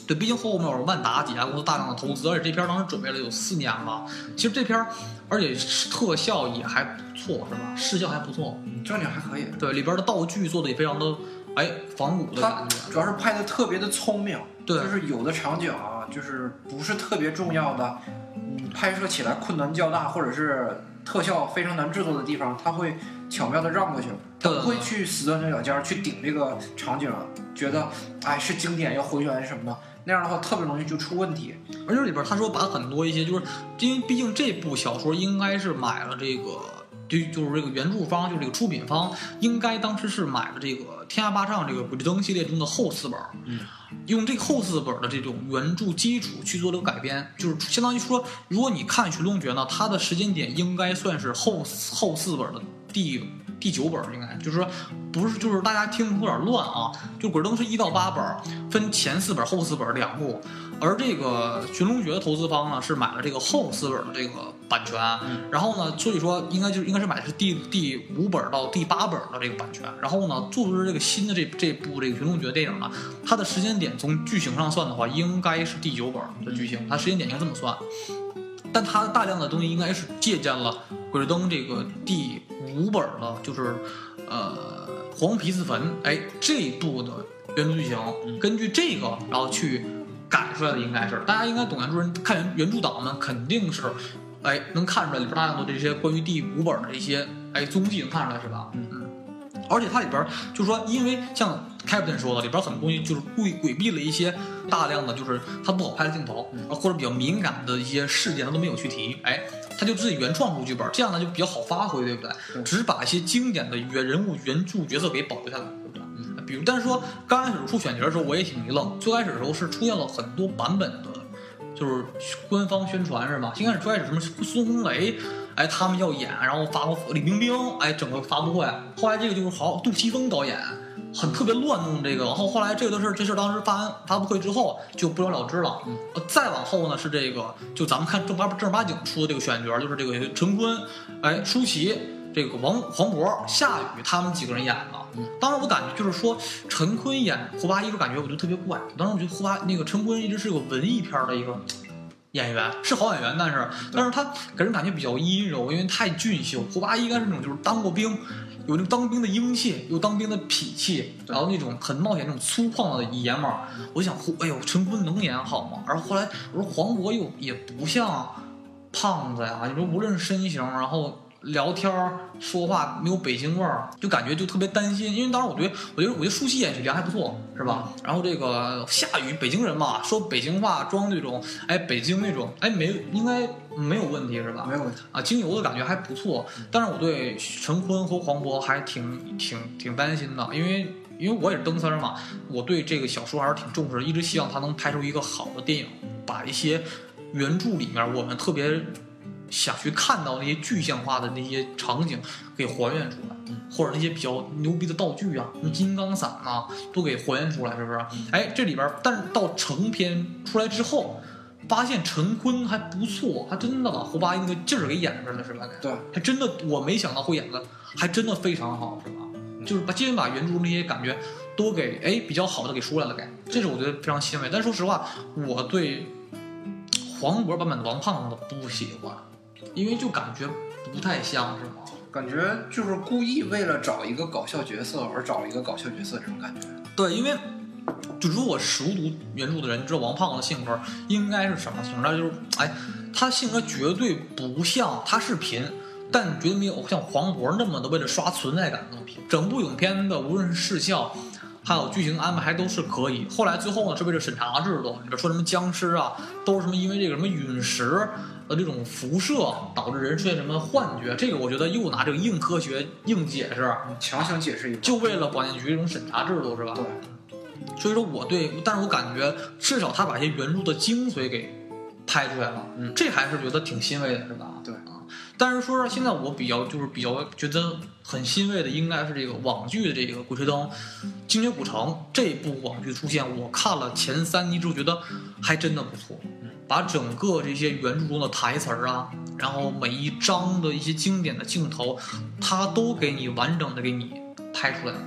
对，毕竟后面有万达几家公司大量的投资，而且这片当时准备了有四年吧。其实这片，而且特效也还不错，是吧？视效还不错。正经还可以。对，里边的道具做的也非常的，哎，仿古的它感觉。主要是拍的特别的聪明，对就是有的场景啊，就是不是特别重要的，嗯，拍摄起来困难较大，或者是特效非常难制作的地方，他会巧妙的让过去，他不会去死钻牛角尖儿去顶这个场景，觉得哎是经典要回原什么的，那样的话特别容易就出问题。而且里边他说把很多一些就是，因为毕竟这部小说应该是买了这个。就就是这个原著方，就是这个出品方，应该当时是买了这个《天下霸唱》这个《鬼吹灯》系列中的后四本，嗯，用这个后四本的这种原著基础去做这个改编，就是相当于说，如果你看《寻龙诀》呢，它的时间点应该算是后后四本的第第九本，应该就是说，不是就是大家听有点乱啊，就《鬼灯》是一到八本，分前四本、后四本两部。而这个寻龙诀的投资方呢，是买了这个后四本的这个版权，然后呢，所以说应该就应该是买的是第第五本到第八本的这个版权，然后呢，做出这个新的这这部这个寻龙诀电影呢，它的时间点从剧情上算的话，应该是第九本的剧情，它时间点应该这么算，但它大量的东西应该是借鉴了《鬼吹灯》这个第五本的，就是呃黄皮子坟，哎这一部的原著剧情，根据这个然后去。改出来的应该是，大家应该懂原著人看原原著党们肯定是，哎，能看出来里边大量的这些关于第五本的一些哎踪迹能看出来是吧？嗯嗯。而且它里边就是说，因为像 Captain 说的，里边很多东西就是故意规避了一些大量的就是它不好拍的镜头，或者比较敏感的一些事件，它都没有去提。哎，他就自己原创出剧本，这样呢就比较好发挥，对不对？只把一些经典的原人物、原著角色给保留下来。比如，但是说刚开始出选角的时候，我也挺一愣。最开始的时候是出现了很多版本的，就是官方宣传是吧？先开始最开始什么孙红雷，哎，他们要演，然后发布李冰冰，哎，整个发布会。后来这个就是好杜琪峰导演，很特别乱弄这个。然后后来这个的事，这事当时发完发布会之后就不了了之了。再往后呢是这个，就咱们看正八正儿八经出的这个选角，就是这个陈坤，哎，舒淇。这个王黄渤、夏雨他们几个人演的，当时我感觉就是说陈坤演胡八一，就感觉我就特别怪。当时我觉得胡八那个陈坤一直是个文艺片的一个演员，是好演员，但是但是他给人感觉比较阴柔，因为太俊秀。胡八一应该是那种就是当过兵，有那个当兵的英气，有当兵的痞气，然后那种很冒险那种粗犷的爷们儿。我想，哎呦，陈坤能演好吗？然后后来我说黄渤又也不像胖子呀，你说无论是身形，然后。聊天说话没有北京味儿，就感觉就特别担心。因为当时我觉得，我觉得我觉得舒淇演学良还不错，是吧？然后这个夏雨北京人嘛，说北京话装那种，哎，北京那种，哎，没应该没有问题是吧？没有问题啊，精油的感觉还不错。但是我对陈坤和黄渤还挺挺挺担心的，因为因为我也是灯丝嘛，我对这个小说还是挺重视，一直希望他能拍出一个好的电影，把一些原著里面我们特别。想去看到那些具象化的那些场景，给还原出来，或者那些比较牛逼的道具啊，什么金刚伞啊，都给还原出来，是不是？哎，这里边，但是到成片出来之后，发现陈坤还不错，还真的把胡八一那个劲儿给演出来了，是吧？对，还真的，我没想到会演的，还真的非常好，是吧？就是把今天把原著那些感觉都给哎比较好的给出来了，给，这是我觉得非常欣慰。但说实话，我对黄渤版本的王胖子不喜欢。因为就感觉不太像是吗？感觉就是故意为了找一个搞笑角色而找一个搞笑角色这种感觉。对，因为就如果熟读原著的人知道王胖子的性格应该是什么性格，就是哎，他性格绝对不像他是贫，但绝对没有像黄渤那么的为了刷存在感那么贫。整部影片的无论是视效。还有剧情安排还都是可以。后来最后呢，是为了审查制度，里边说什么僵尸啊，都是什么因为这个什么陨石的这种辐射导致人出现什么幻觉。这个我觉得又拿这个硬科学硬解释，强行解释一，就为了广电局这种审查制度是吧？对。所以说我对，但是我感觉至少他把一些原著的精髓给拍出来了，嗯，这还是觉得挺欣慰的，是吧？对啊。但是说说现在我比较就是比较觉得很欣慰的，应该是这个网剧的这个《鬼吹灯》《精绝古城》这部网剧出现，我看了前三集之后觉得还真的不错，把整个这些原著中的台词儿啊，然后每一章的一些经典的镜头，它都给你完整的给你拍出来了，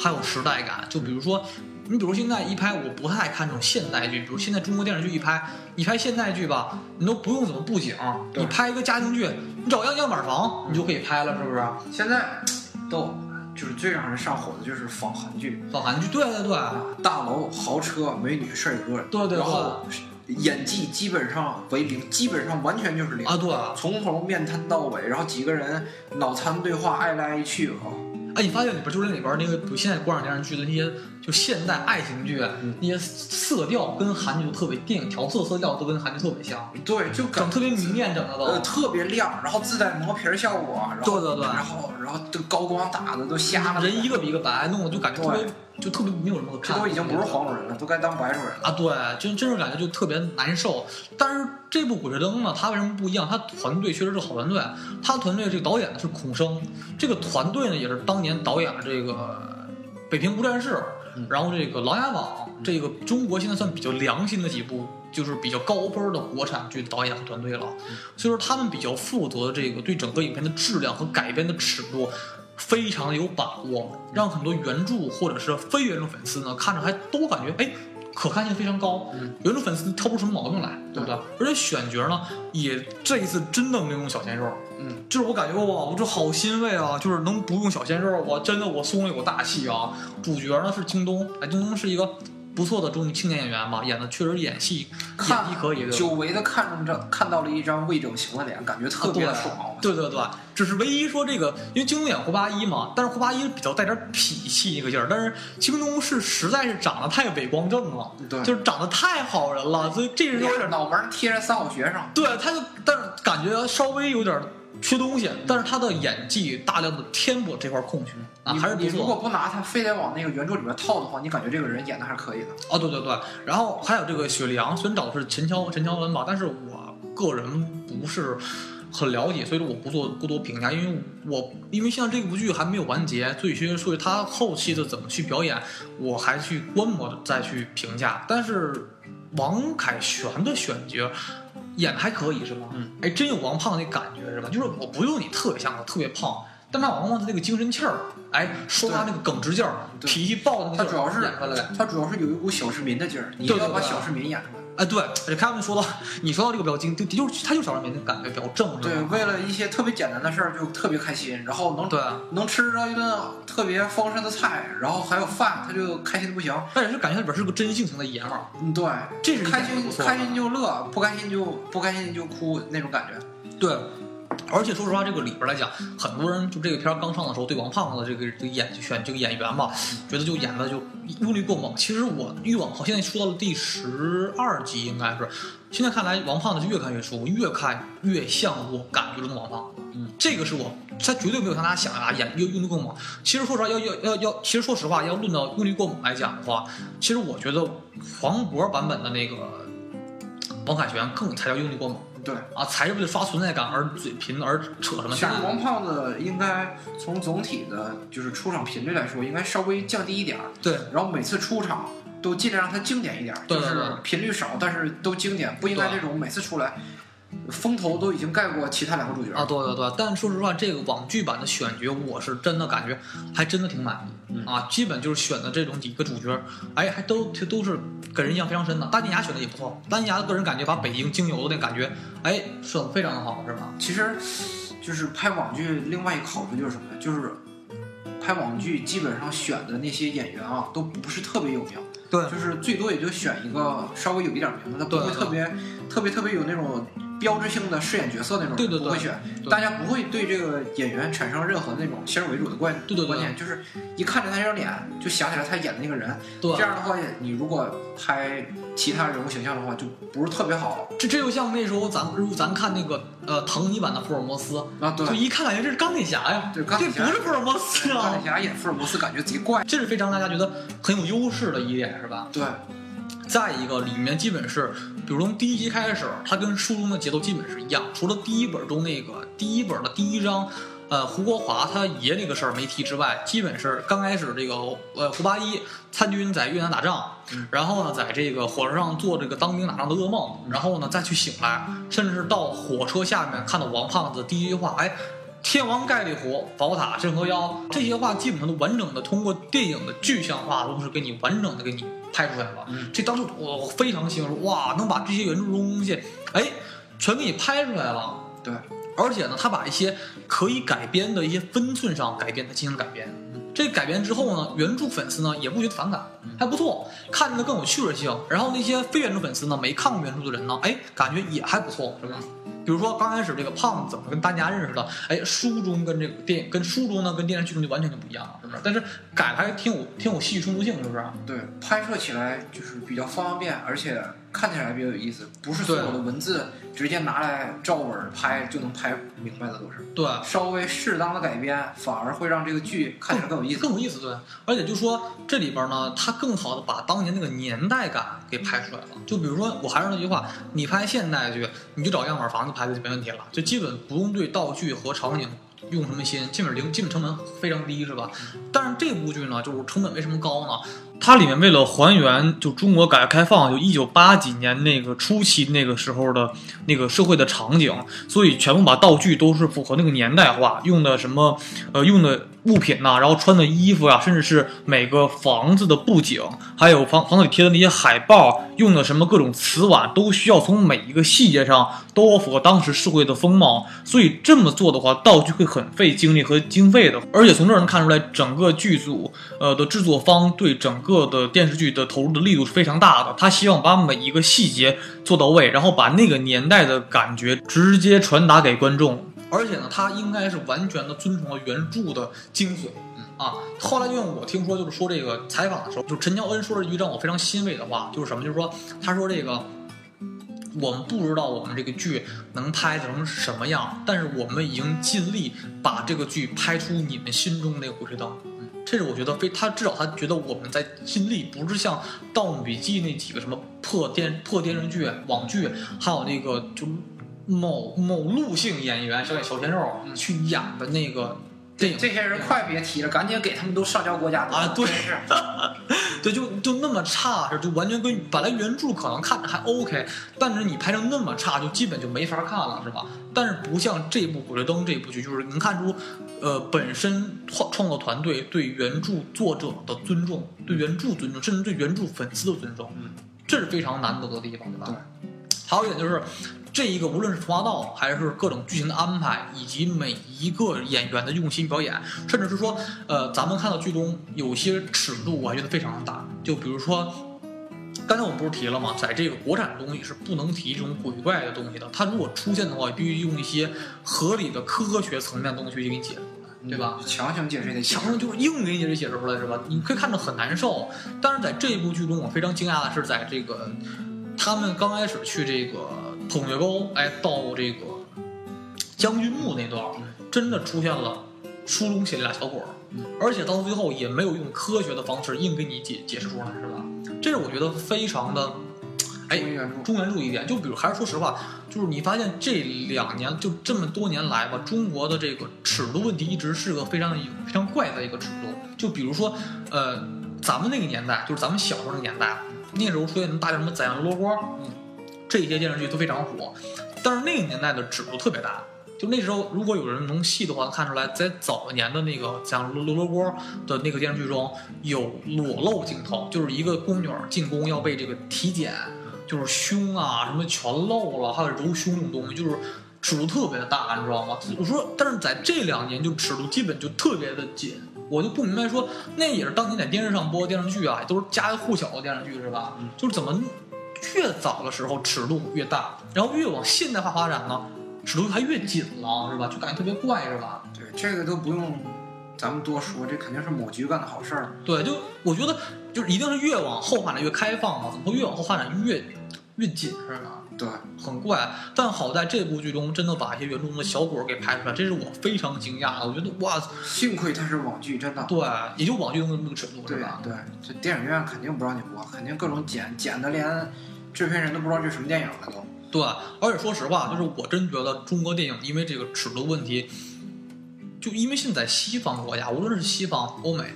还有时代感，就比如说。你比如现在一拍，我不太爱看这种现代剧。比如现在中国电视剧一拍，你拍现代剧吧，你都不用怎么布景，你拍一个家庭剧，你找样样板房，你就可以拍了，是不是？现在都就是最让人上火的就是仿韩剧，仿韩剧，对对对，大楼、豪车、美女、帅哥，对对，然后演技基本上为零，基本上完全就是零啊，对，从头面瘫到尾，然后几个人脑残对话，爱来爱去啊。哎，你发现里边就是里边那个，现在国产电视剧的那些就现代爱情剧嗯那些色调跟韩剧都特别，电影调色色调都跟韩剧特别像，对，就整特别明艳，整的都。呃特别亮，然后自带磨皮儿效果，然后对对对然后然后这高光打的都瞎了，人一个比一个白，弄的就感觉特别就特别没有什么可看。这都已经不是黄种人了，都该当白种人了。啊，对，真真是感觉就特别难受。但是这部《鬼吹灯》呢，它为什么不一样？它团队确实是好团队，它团队这个导演呢是孔生，这个团队呢也是当年导演了这个《北平无战事》，嗯。然后这个《琅琊榜》，这个中国现在算比较良心的几部。就是比较高分的国产剧导演和团队了，所以说他们比较负责这个对整个影片的质量和改编的尺度非常的有把握，让很多原著或者是非原著粉丝呢看着还都感觉哎可看性非常高，嗯有种粉丝挑不出什么毛病来，对不对？而且选角呢也这一次真的没有用小鲜肉，嗯，就是我感觉哇，我这好欣慰啊！就是能不用小鲜肉，我真的我松了一口大气啊！主角呢是京东，哎，京东是一个不错的中青年演员嘛，演的确实演戏演看技可以，久违的看着看到了一张未整形的脸，感觉特别的爽。啊对对对，只是唯一说这个，因为京东演胡八一嘛，但是胡八一比较带点痞气那个劲儿，但是京东是实在是长得太伟光正了，对，就是长得太好人了，所以这人有点脑门贴着三好学生。对，他就但是感觉稍微有点缺东西，但是他的演技大量的填补这块空缺啊，你还是不你如果。不拿他非得往那个原著里面套的话，你感觉这个人演的还是可以的。哦，对对对，然后还有这个雪莉杨，虽然找的是陈乔陈乔恩吧，但是我个人不是很了解，所以说我不做过多评价，因为我因为现在这部剧还没有完结，所以说所以他后期的怎么去表演，我还去观摩再去评价。但是王凯旋的选角演的还可以是吗？嗯，哎，真有王胖那感觉是吧？就是我不用你特别像他特别胖。但他王胖他那个精神气儿，哎，说话那个耿直劲儿，脾气暴的那个劲儿，他主要是。他主要是有一股小市民的劲儿，你一定对对对要把小市民演出来。哎，对，而且开文说到，你说到这个比较精，就的确他就小人民的感觉比较正，对，为了一些特别简单的事儿就特别开心，然后能对，能吃着一顿特别丰盛的菜，然后还有饭，他就开心的不行。但是感觉他里边是个真性情的爷们儿，嗯，对，这是开心开心就乐，不开心就不开心就哭那种感觉。对。而且说实话，这个里边来讲，很多人就这个片儿刚上的时候，对王胖子这个这个演选这个演员吧，觉得就演的就用力过猛。其实我越往后，现在出到了第十二集，应该是现在看来，王胖子是越看越舒服，越看越像我感觉中的王胖子。嗯，这个是我，他绝对没有像大家想啊演用用力过猛。其实说实话，要要要要，其实说实话，要论到用力过猛来讲的话，其实我觉得黄渤版本的那个王凯旋更才叫用力过猛。对，啊，才是为了刷存在感而嘴贫而扯什么其实。王胖子应该从总体的就是出场频率来说，应该稍微降低一点儿，对然后每次出场都尽量让他经典一点儿，就是频率少，但是都经典，不应该对这种每次出来风头都已经盖过其他两个主角。啊，对对对，但说实话，这个网剧版的选角，我是真的感觉还真的挺满意、嗯啊，基本就是选的这种几个主角，哎，还都都是给人印象非常深的。丹妮雅选的也不错，丹妮雅的个人感觉把北京精油的那感觉，哎，选的非常的好，是吧？其实，就是拍网剧另外一个好处就是什么呢？就是拍网剧基本上选的那些演员啊，都不是特别有名，对就是最多也就选一个稍微有一点名的，他不会对特别特别特别有那种标志性的饰演角色那种，对对对不会选。大家不会对这个演员产生任何那种先入为主的观对对对观念，就是一看着他这张脸就想起来他演的那个人。对这样的话，你如果拍其他人物形象的话，就不是特别好这这就像那时候咱如咱看那个呃藤尼版的福尔摩斯，啊。对就，一看感觉这是钢铁侠呀，对钢铁侠这不是福尔摩斯啊钢啊铁，侠演福尔摩斯感觉贼怪。这是非常大家觉得很有优势的一点，是吧？对，再一个，里面基本是，比如从第一集开始，它跟书中的节奏基本是一样，除了第一本中那个第一本的第一章，呃，胡国华他爷那个事儿没提之外，基本是刚开始这个呃胡八一参军在越南打仗，嗯然后呢，在这个火车上做这个当兵打仗的噩梦，然后呢再去醒来，甚至是到火车下面看到王胖子第一句话，哎。天王盖地虎，宝塔镇河妖，这些话基本上都完整的通过电影的具象化，方式给你完整的给你拍出来了。嗯这当时我非常兴奋，哇，能把这些原著中东西，哎，全给你拍出来了。对，而且呢，他把一些可以改编的一些分寸上改编，他进行改编。这改编之后呢，原著粉丝呢也不觉得反感，还不错，看着更有趣味性。然后那些非原著粉丝呢，没看过原著的人呢，哎，感觉也还不错，是吧？比如说刚开始这个胖子怎么跟大家认识的？哎，书中跟这个电跟书中呢跟电视剧中就完全就不一样了，是不是？但是改的还挺有挺有戏剧冲突性，是不是？对，拍摄起来就是比较方便，而且看起来比较有意思，不是所有的文字直接拿来照本拍就能拍明白的，都是。对，稍微适当的改编，反而会让这个剧看起来更有意思。更有意思，对。而且就说这里边呢，它更好的把当年那个年代感给拍出来了。就比如说，我还是那句话，你拍现代剧，你就找样板房子拍就没问题了，就基本不用对道具和场景用什么心，基本零基本成本非常低，是吧？但是这部剧呢，就是成本为什么高呢？它里面为了还原就中国改革开放就一九八几年那个初期那个时候的那个社会的场景，所以全部把道具都是符合那个年代化，用的什么呃用的物品呐，然后穿的衣服呀，甚至是每个房子的布景，还有房房子里贴的那些海报，用的什么各种瓷碗，都需要从每一个细节上都符合当时社会的风貌。所以这么做的话，道具会很费精力和经费的。而且从这儿能看出来，整个剧组呃的制作方对整个。个的电视剧的投入的力度是非常大的，他希望把每一个细节做到位，然后把那个年代的感觉直接传达给观众。而且呢，他应该是完全的遵从了原著的精髓啊。后来就像我听说，就是说这个采访的时候，就陈乔恩说了一句让我非常欣慰的话，就是什么？就是说，他说这个我们不知道我们这个剧能拍成什么样，但是我们已经尽力把这个剧拍出你们心中那个鬼吹灯。这是我觉得非他至少他觉得我们在尽力，不是像《盗墓笔记》那几个什么破电破电视剧、网剧，还有那个就某某路性演员小演小鲜肉去演的那个。电影这些人快别提了，赶紧给他们都上交国家啊！对，对，就就那么差，就完全跟本来原著可能看着还 OK，但是你拍成那么差，就基本就没法看了，是吧？但是不像这部《鬼吹灯》这部剧，就是能看出，呃，本身创创作团队对原著作者的尊重，对原著尊重，甚至对原著粉丝的尊重，嗯这是非常难得的地方，对吧？对。还有一点就是。这一个无论是服化道，还是各种剧情的安排，以及每一个演员的用心表演，甚至是说，呃，咱们看到剧中有些尺度，我还觉得非常的大。就比如说，刚才我们不是提了吗？在这个国产东西是不能提这种鬼怪的东西的。它如果出现的话，必须用一些合理的科学层面的东西去给你解对吧？强行解释得强行就是硬给你解释解释出来，是吧？你可以看着很难受。但是在这部剧中，我非常惊讶的是，在这个他们刚开始去这个。捧月沟，哎，到这个将军墓那段，真的出现了书中写的俩小鬼儿，而且到最后也没有用科学的方式硬给你解解释出来，是吧？这是我觉得非常的，哎，中原著一点。就比如，还是说实话，就是你发现这两年就这么多年来吧，中国的这个尺度问题一直是个非常非常怪的一个尺度。就比如说，呃，咱们那个年代，就是咱们小时候那个年代，那时候出现什么大量什么宰相刘罗锅，嗯。这些电视剧都非常火，但是那个年代的尺度特别大。就那时候，如果有人能细的话，看出来在早年的那个像《罗罗锅》的那个电视剧中有裸露镜头，就是一个宫女进宫要被这个体检，就是胸啊什么全露了，还有揉胸这种东西，就是尺度特别的大，你知道吗？我说，但是在这两年就尺度基本就特别的紧，我就不明白说那也是当年在电视上播电视剧啊，都是家喻户晓的电视剧是吧？就是怎么？越早的时候尺度越大，然后越往现代化发展呢，尺度还越紧了，是吧？就感觉特别怪，是吧？对，这个都不用咱们多说，这肯定是某局干的好事儿。对，就我觉得就是一定是越往后发展越开放嘛，怎么会越往后发展越越紧是吧？对，很怪。但好在这部剧中真的把一些原著中的小鬼给拍出来，这是我非常惊讶的。我觉得哇，幸亏它是网剧，真的。对，也就网剧那个尺度，对吧？对，这电影院肯定不让你播，肯定各种剪剪的连。制片人都不知道这是什么电影了，都对。而且说实话，就是我真觉得中国电影因为这个尺度问题，就因为现在西方国家，无论是西方、欧美，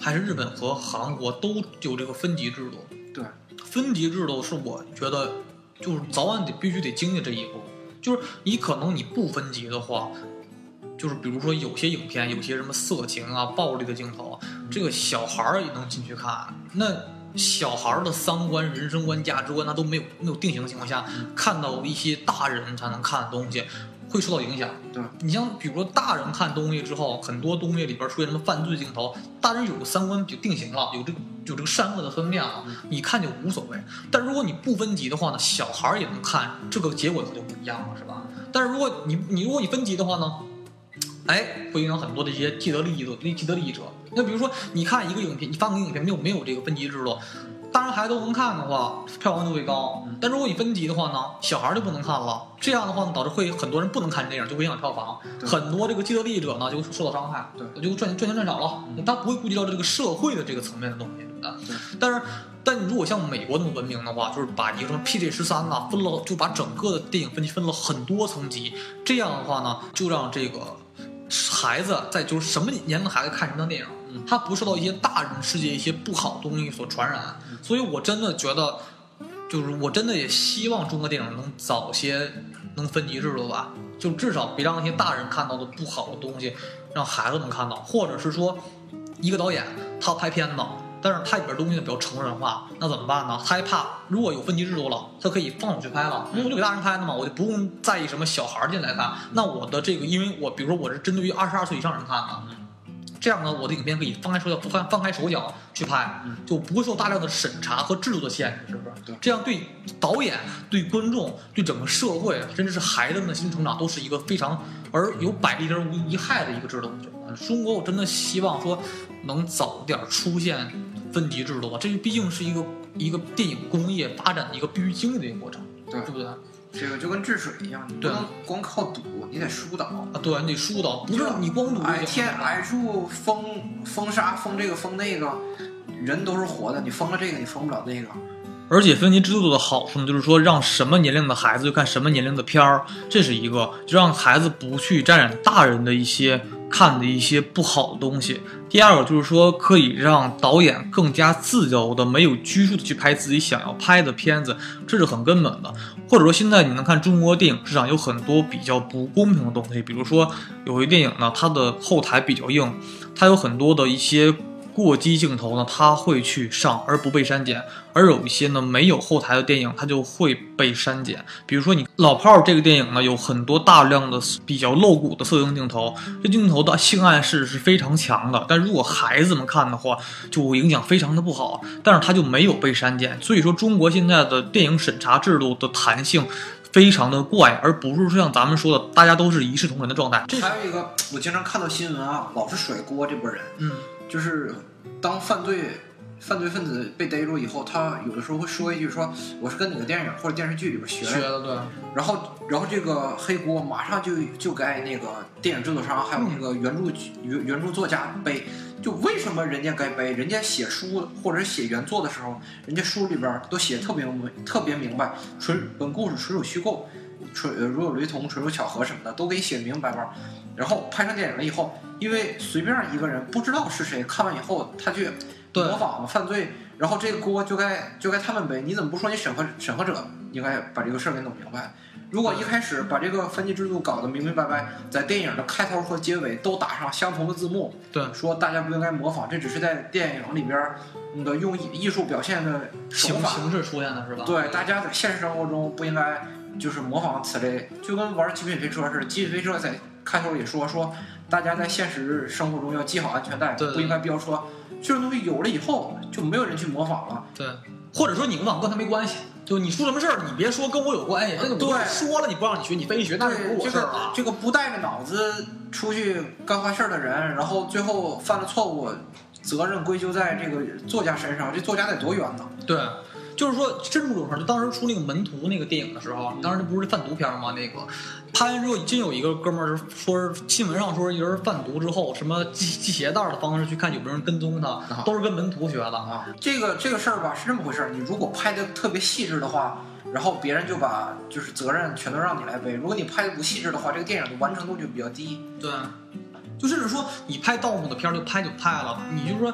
还是日本和韩国，都有这个分级制度。对，分级制度是我觉得就是早晚得必须得经历这一步。就是你可能你不分级的话，就是比如说有些影片有些什么色情啊、暴力的镜头，这个小孩儿也能进去看，那。小孩儿的三观、人生观、价值观，他都没有没有定型的情况下，看到一些大人才能看的东西，会受到影响。对你像比如说大人看东西之后，很多东西里边出现什么犯罪镜头，大人有个三观就定型了，有这个有这个善恶的分辨了，你看就无所谓。但如果你不分级的话呢，小孩也能看，这个结果它就不一样。了，是吧？但是如果你你如果你分级的话呢，哎，会影响很多的一些既得利益的既得利益者。那比如说，你看一个影片，你放个影片没有没有这个分级制度，大人孩子都能看的话，票房就会高。但如果你分级的话呢，小孩就不能看了。这样的话呢，导致会很多人不能看电影，就会影响票房。很多这个既得利益者呢，就会受到伤害，对，就赚钱赚钱赚少了。他不会顾及到这个社会的这个层面的东西对。但是，但你如果像美国那么文明的话，就是把一个什么 PG 十三啊分了，就把整个的电影分级分了很多层级。这样的话呢，就让这个孩子在就是什么年龄的孩子看什么样电影。他不受到一些大人世界一些不好的东西所传染，所以我真的觉得，就是我真的也希望中国电影能早些能分级制度吧，就至少别让那些大人看到的不好的东西，让孩子能看到，或者是说，一个导演他拍片子，但是他里边东西比较成人化，那怎么办呢？他还怕如果有分级制度了，他可以放手去拍了，因为我就给大人拍的嘛，我就不用在意什么小孩进来看，那我的这个，因为我比如说我是针对于二十二岁以上人看的。这样呢，我的影片可以放开手脚，放放开手脚去拍，就不会受大量的审查和制度的限制，是不是？对，这样对导演、对观众、对整个社会，甚至是孩子们的心成长，都是一个非常而有百利而无一害的一个制度。中国，我真的希望说能早点出现分级制度吧，这毕竟是一个一个电影工业发展的一个必须经历的一个过程，对，对不对？这个就跟治水一样，你不能光靠堵，你得疏导啊！对，你得疏导，不是你光堵。挨天挨住封封杀封这个封那个，人都是活的，你封了这个，你封不了那个。而且分级制度的好处呢，就是说让什么年龄的孩子就看什么年龄的片儿，这是一个，就让孩子不去沾染大人的一些。看的一些不好的东西。第二个就是说，可以让导演更加自由的、没有拘束的去拍自己想要拍的片子，这是很根本的。或者说，现在你能看中国电影市场有很多比较不公平的东西，比如说有些电影呢，它的后台比较硬，它有很多的一些。过激镜头呢，它会去上而不被删减，而有一些呢没有后台的电影，它就会被删减。比如说你老炮儿这个电影呢，有很多大量的比较露骨的色情镜头，这镜头的性暗示是非常强的。但如果孩子们看的话，就影响非常的不好。但是它就没有被删减，所以说中国现在的电影审查制度的弹性非常的怪，而不是像咱们说的大家都是一视同仁的状态。还有一个，我经常看到新闻啊，老是甩锅这波人，嗯。就是当犯罪犯罪分子被逮住以后，他有的时候会说一句：“说我是跟哪个电影或者电视剧里边学的。”对。然后，然后这个黑锅马上就就该那个电影制作商还有那个原著原原著作家背。就为什么人家该背？人家写书或者写原作的时候，人家书里边都写特别明特别明白，纯本故事纯属虚构，纯如有雷同，纯属巧合什么的都给你写明明白白。然后拍成电影了以后。因为随便一个人不知道是谁，看完以后他去模仿犯罪，然后这个锅就该就该他们背。你怎么不说你审核审核者应该把这个事儿给弄明白？如果一开始把这个分级制度搞得明明白白，在电影的开头和结尾都打上相同的字幕，对，说大家不应该模仿，这只是在电影里边那个用艺艺术表现的手法形式出现的是吧？对，大家在现实生活中不应该就是模仿此类，就跟玩极品飞车似的，极品飞车在开头也说说。大家在现实生活中要系好安全带，不应该飙车。这种东西有了以后，就没有人去模仿了。对，或者说你模仿跟他没关系，就你出什么事儿，你别说跟我有关系。对，说了你不让你学，你非学，那是我事儿这个不带着脑子出去干坏事儿的人，然后最后犯了错误，责任归咎在这个作家身上，这作家得多冤呢？对。就是说，真出这种事儿，就当时出那个《门徒》那个电影的时候，当时不是贩毒片吗？那个拍完之后，真有一个哥们儿说，新闻上说一人贩毒之后，什么系系鞋带的方式去看有没有人跟踪他，都是跟门徒学的啊。这个这个事儿吧是这么回事儿，你如果拍的特别细致的话，然后别人就把就是责任全都让你来背；如果你拍的不细致的话，这个电影的完成度就比较低。对，就甚至说你拍盗墓的片儿就拍就拍了，你就说。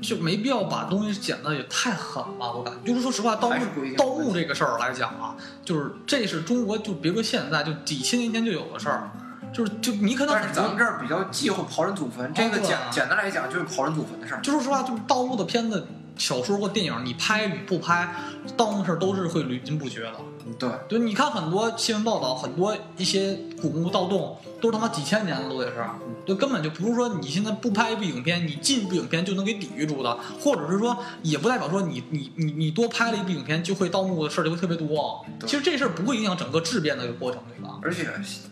就没必要把东西剪得也太狠了，我感觉。就是说实话，盗墓盗墓这个事儿来讲啊，就是这是中国就别说现在，就几千年前就有的事儿。就是就你可能，但是咱们这儿比较忌讳刨人祖坟，这个简简单来讲就是刨人祖坟的事儿。就说实话，就是盗墓的片子小说或电影，你拍与不拍，当的事儿都是会屡禁不绝的。对，对，你看很多新闻报道，很多一些古墓盗洞，都是他妈几千年的都得是，就，根本就不是说你现在不拍一部影片，你进一部影片就能给抵御住的，或者是说，也不代表说你你你你多拍了一部影片，就会盗墓的事儿就会特别多。其实这事儿不会影响整个质变的一个过程，对吧？而且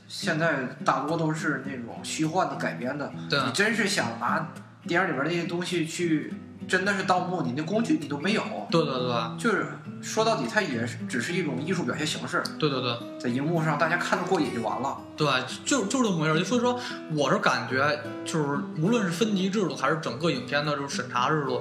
现在大多都是那种虚幻的改编的，对你真是想拿电影里边那些东西去。真的是盗墓，你那工具你都没有。对对对，就是说到底，它也是只是一种艺术表现形式。对对对，在荧幕上大家看着过瘾就完了。对，就就这么回事。所以说，我是感觉，就是无论是分级制度，还是整个影片的这种审查制度，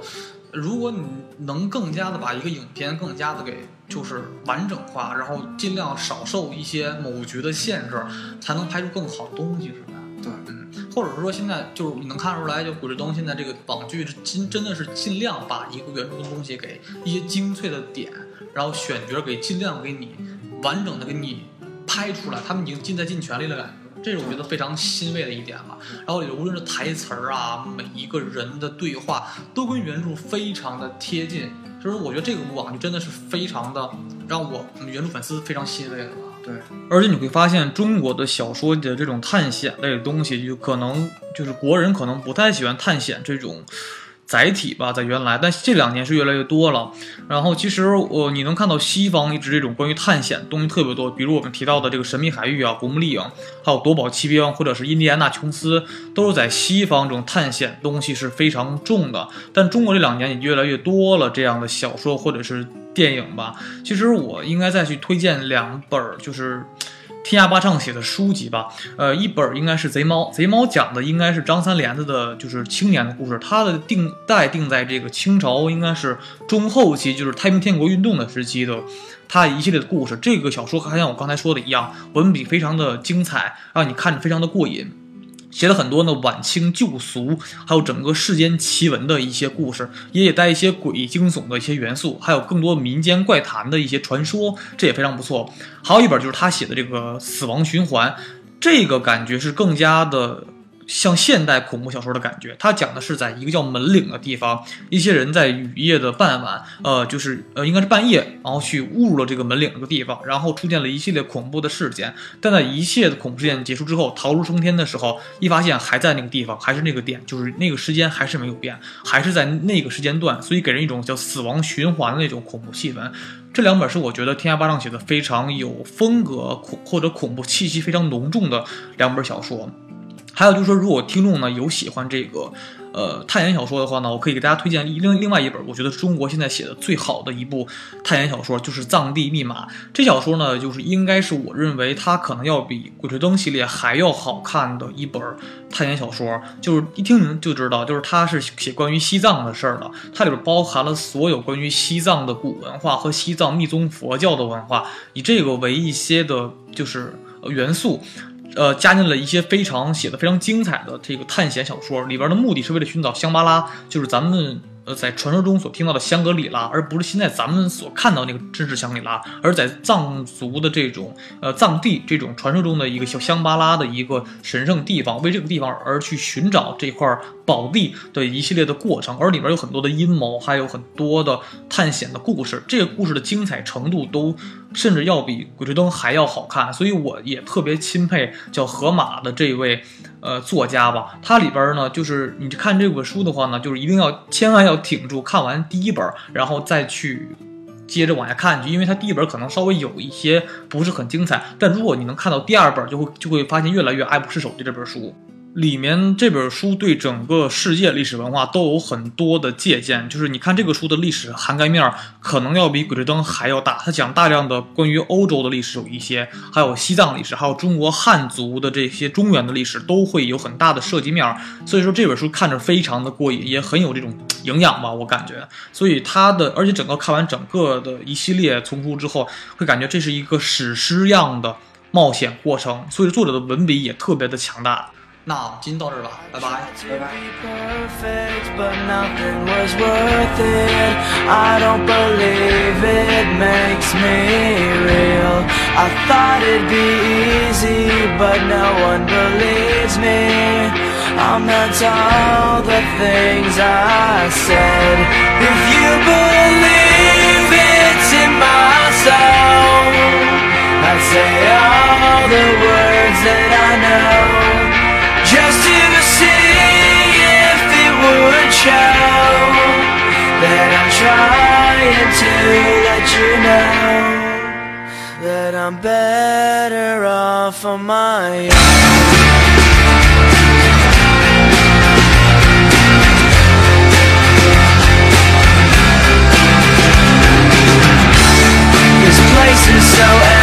如果你能更加的把一个影片更加的给就是完整化，然后尽量少受一些某局的限制，才能拍出更好的东西，是吧？对，嗯，或者是说现在就是你能看出来，就鬼吹灯现在这个网剧是尽真的是尽量把一个原著的东西给一些精粹的点，然后选角给尽量给你完整的给你拍出来，他们已经尽在尽全力了感觉，这是我觉得非常欣慰的一点了。然后无论是台词儿啊，每一个人的对话都跟原著非常的贴近，就是我觉得这个网剧真的是非常的让我原著粉丝非常欣慰的。对，而且你会发现，中国的小说的这种探险类的东西，就可能就是国人可能不太喜欢探险这种载体吧，在原来，但这两年是越来越多了。然后其实我你能看到西方一直这种关于探险东西特别多，比如我们提到的这个《神秘海域》啊，《古墓丽影》，还有《夺宝奇兵》或者是《印第安纳琼斯》，都是在西方这种探险东西是非常重的。但中国这两年也越来越多了这样的小说或者是。电影吧，其实我应该再去推荐两本，就是天涯八唱写的书籍吧。呃，一本应该是《贼猫》，《贼猫》讲的应该是张三连子的，就是青年的故事。它的定代定在这个清朝，应该是中后期，就是太平天国运动的时期的，它一系列的故事。这个小说还像我刚才说的一样，文笔非常的精彩，让你看着非常的过瘾。写了很多呢晚清旧俗，还有整个世间奇闻的一些故事，也带一些诡异惊悚的一些元素，还有更多民间怪谈的一些传说，这也非常不错。还有一本就是他写的这个《死亡循环》，这个感觉是更加的。像现代恐怖小说的感觉，它讲的是在一个叫门岭的地方，一些人在雨夜的傍晚，呃，就是呃，应该是半夜，然后去误入了这个门岭这个地方，然后出现了一系列恐怖的事件。但在一切的恐怖事件结束之后，逃出升天的时候，一发现还在那个地方，还是那个点，就是那个时间还是没有变，还是在那个时间段，所以给人一种叫死亡循环的那种恐怖气氛。这两本是我觉得天涯八丈写的非常有风格恐或者恐怖气息非常浓重的两本小说。还有就是说，如果听众呢有喜欢这个，呃，探险小说的话呢，我可以给大家推荐另另外一本，我觉得中国现在写的最好的一部探险小说，就是《藏地密码》。这小说呢，就是应该是我认为它可能要比《鬼吹灯》系列还要好看的一本探险小说。就是一听您就知道，就是它是写关于西藏的事儿的，它里边包含了所有关于西藏的古文化和西藏密宗佛教的文化，以这个为一些的，就是元素。呃，加进了一些非常写的非常精彩的这个探险小说，里边的目的是为了寻找香巴拉，就是咱们。呃，在传说中所听到的香格里拉，而不是现在咱们所看到那个真实香格里拉，而在藏族的这种呃藏地这种传说中的一个小香巴拉的一个神圣地方，为这个地方而去寻找这块宝地的一系列的过程，而里边有很多的阴谋，还有很多的探险的故事，这个故事的精彩程度都甚至要比《鬼吹灯》还要好看，所以我也特别钦佩叫河马的这位。呃，作家吧，它里边呢，就是你看这本书的话呢，就是一定要千万要挺住，看完第一本，然后再去接着往下看去，因为它第一本可能稍微有一些不是很精彩，但如果你能看到第二本，就会就会发现越来越爱不释手的这本书。里面这本书对整个世界历史文化都有很多的借鉴，就是你看这个书的历史涵盖面可能要比《鬼吹灯》还要大。它讲大量的关于欧洲的历史有一些，还有西藏历史，还有中国汉族的这些中原的历史都会有很大的涉及面。所以说这本书看着非常的过瘾，也很有这种营养吧，我感觉。所以它的，而且整个看完整个的一系列丛书之后，会感觉这是一个史诗样的冒险过程。所以作者的文笔也特别的强大。那今到这儿吧，拜拜，拜拜。I thought it'd be easy, but no one believes me. I'm not all the things I said. If you believe it's in my soul, I'd say all the words that I know. wouldn't show that I'm trying to let you know that I'm better off on my own. This place is so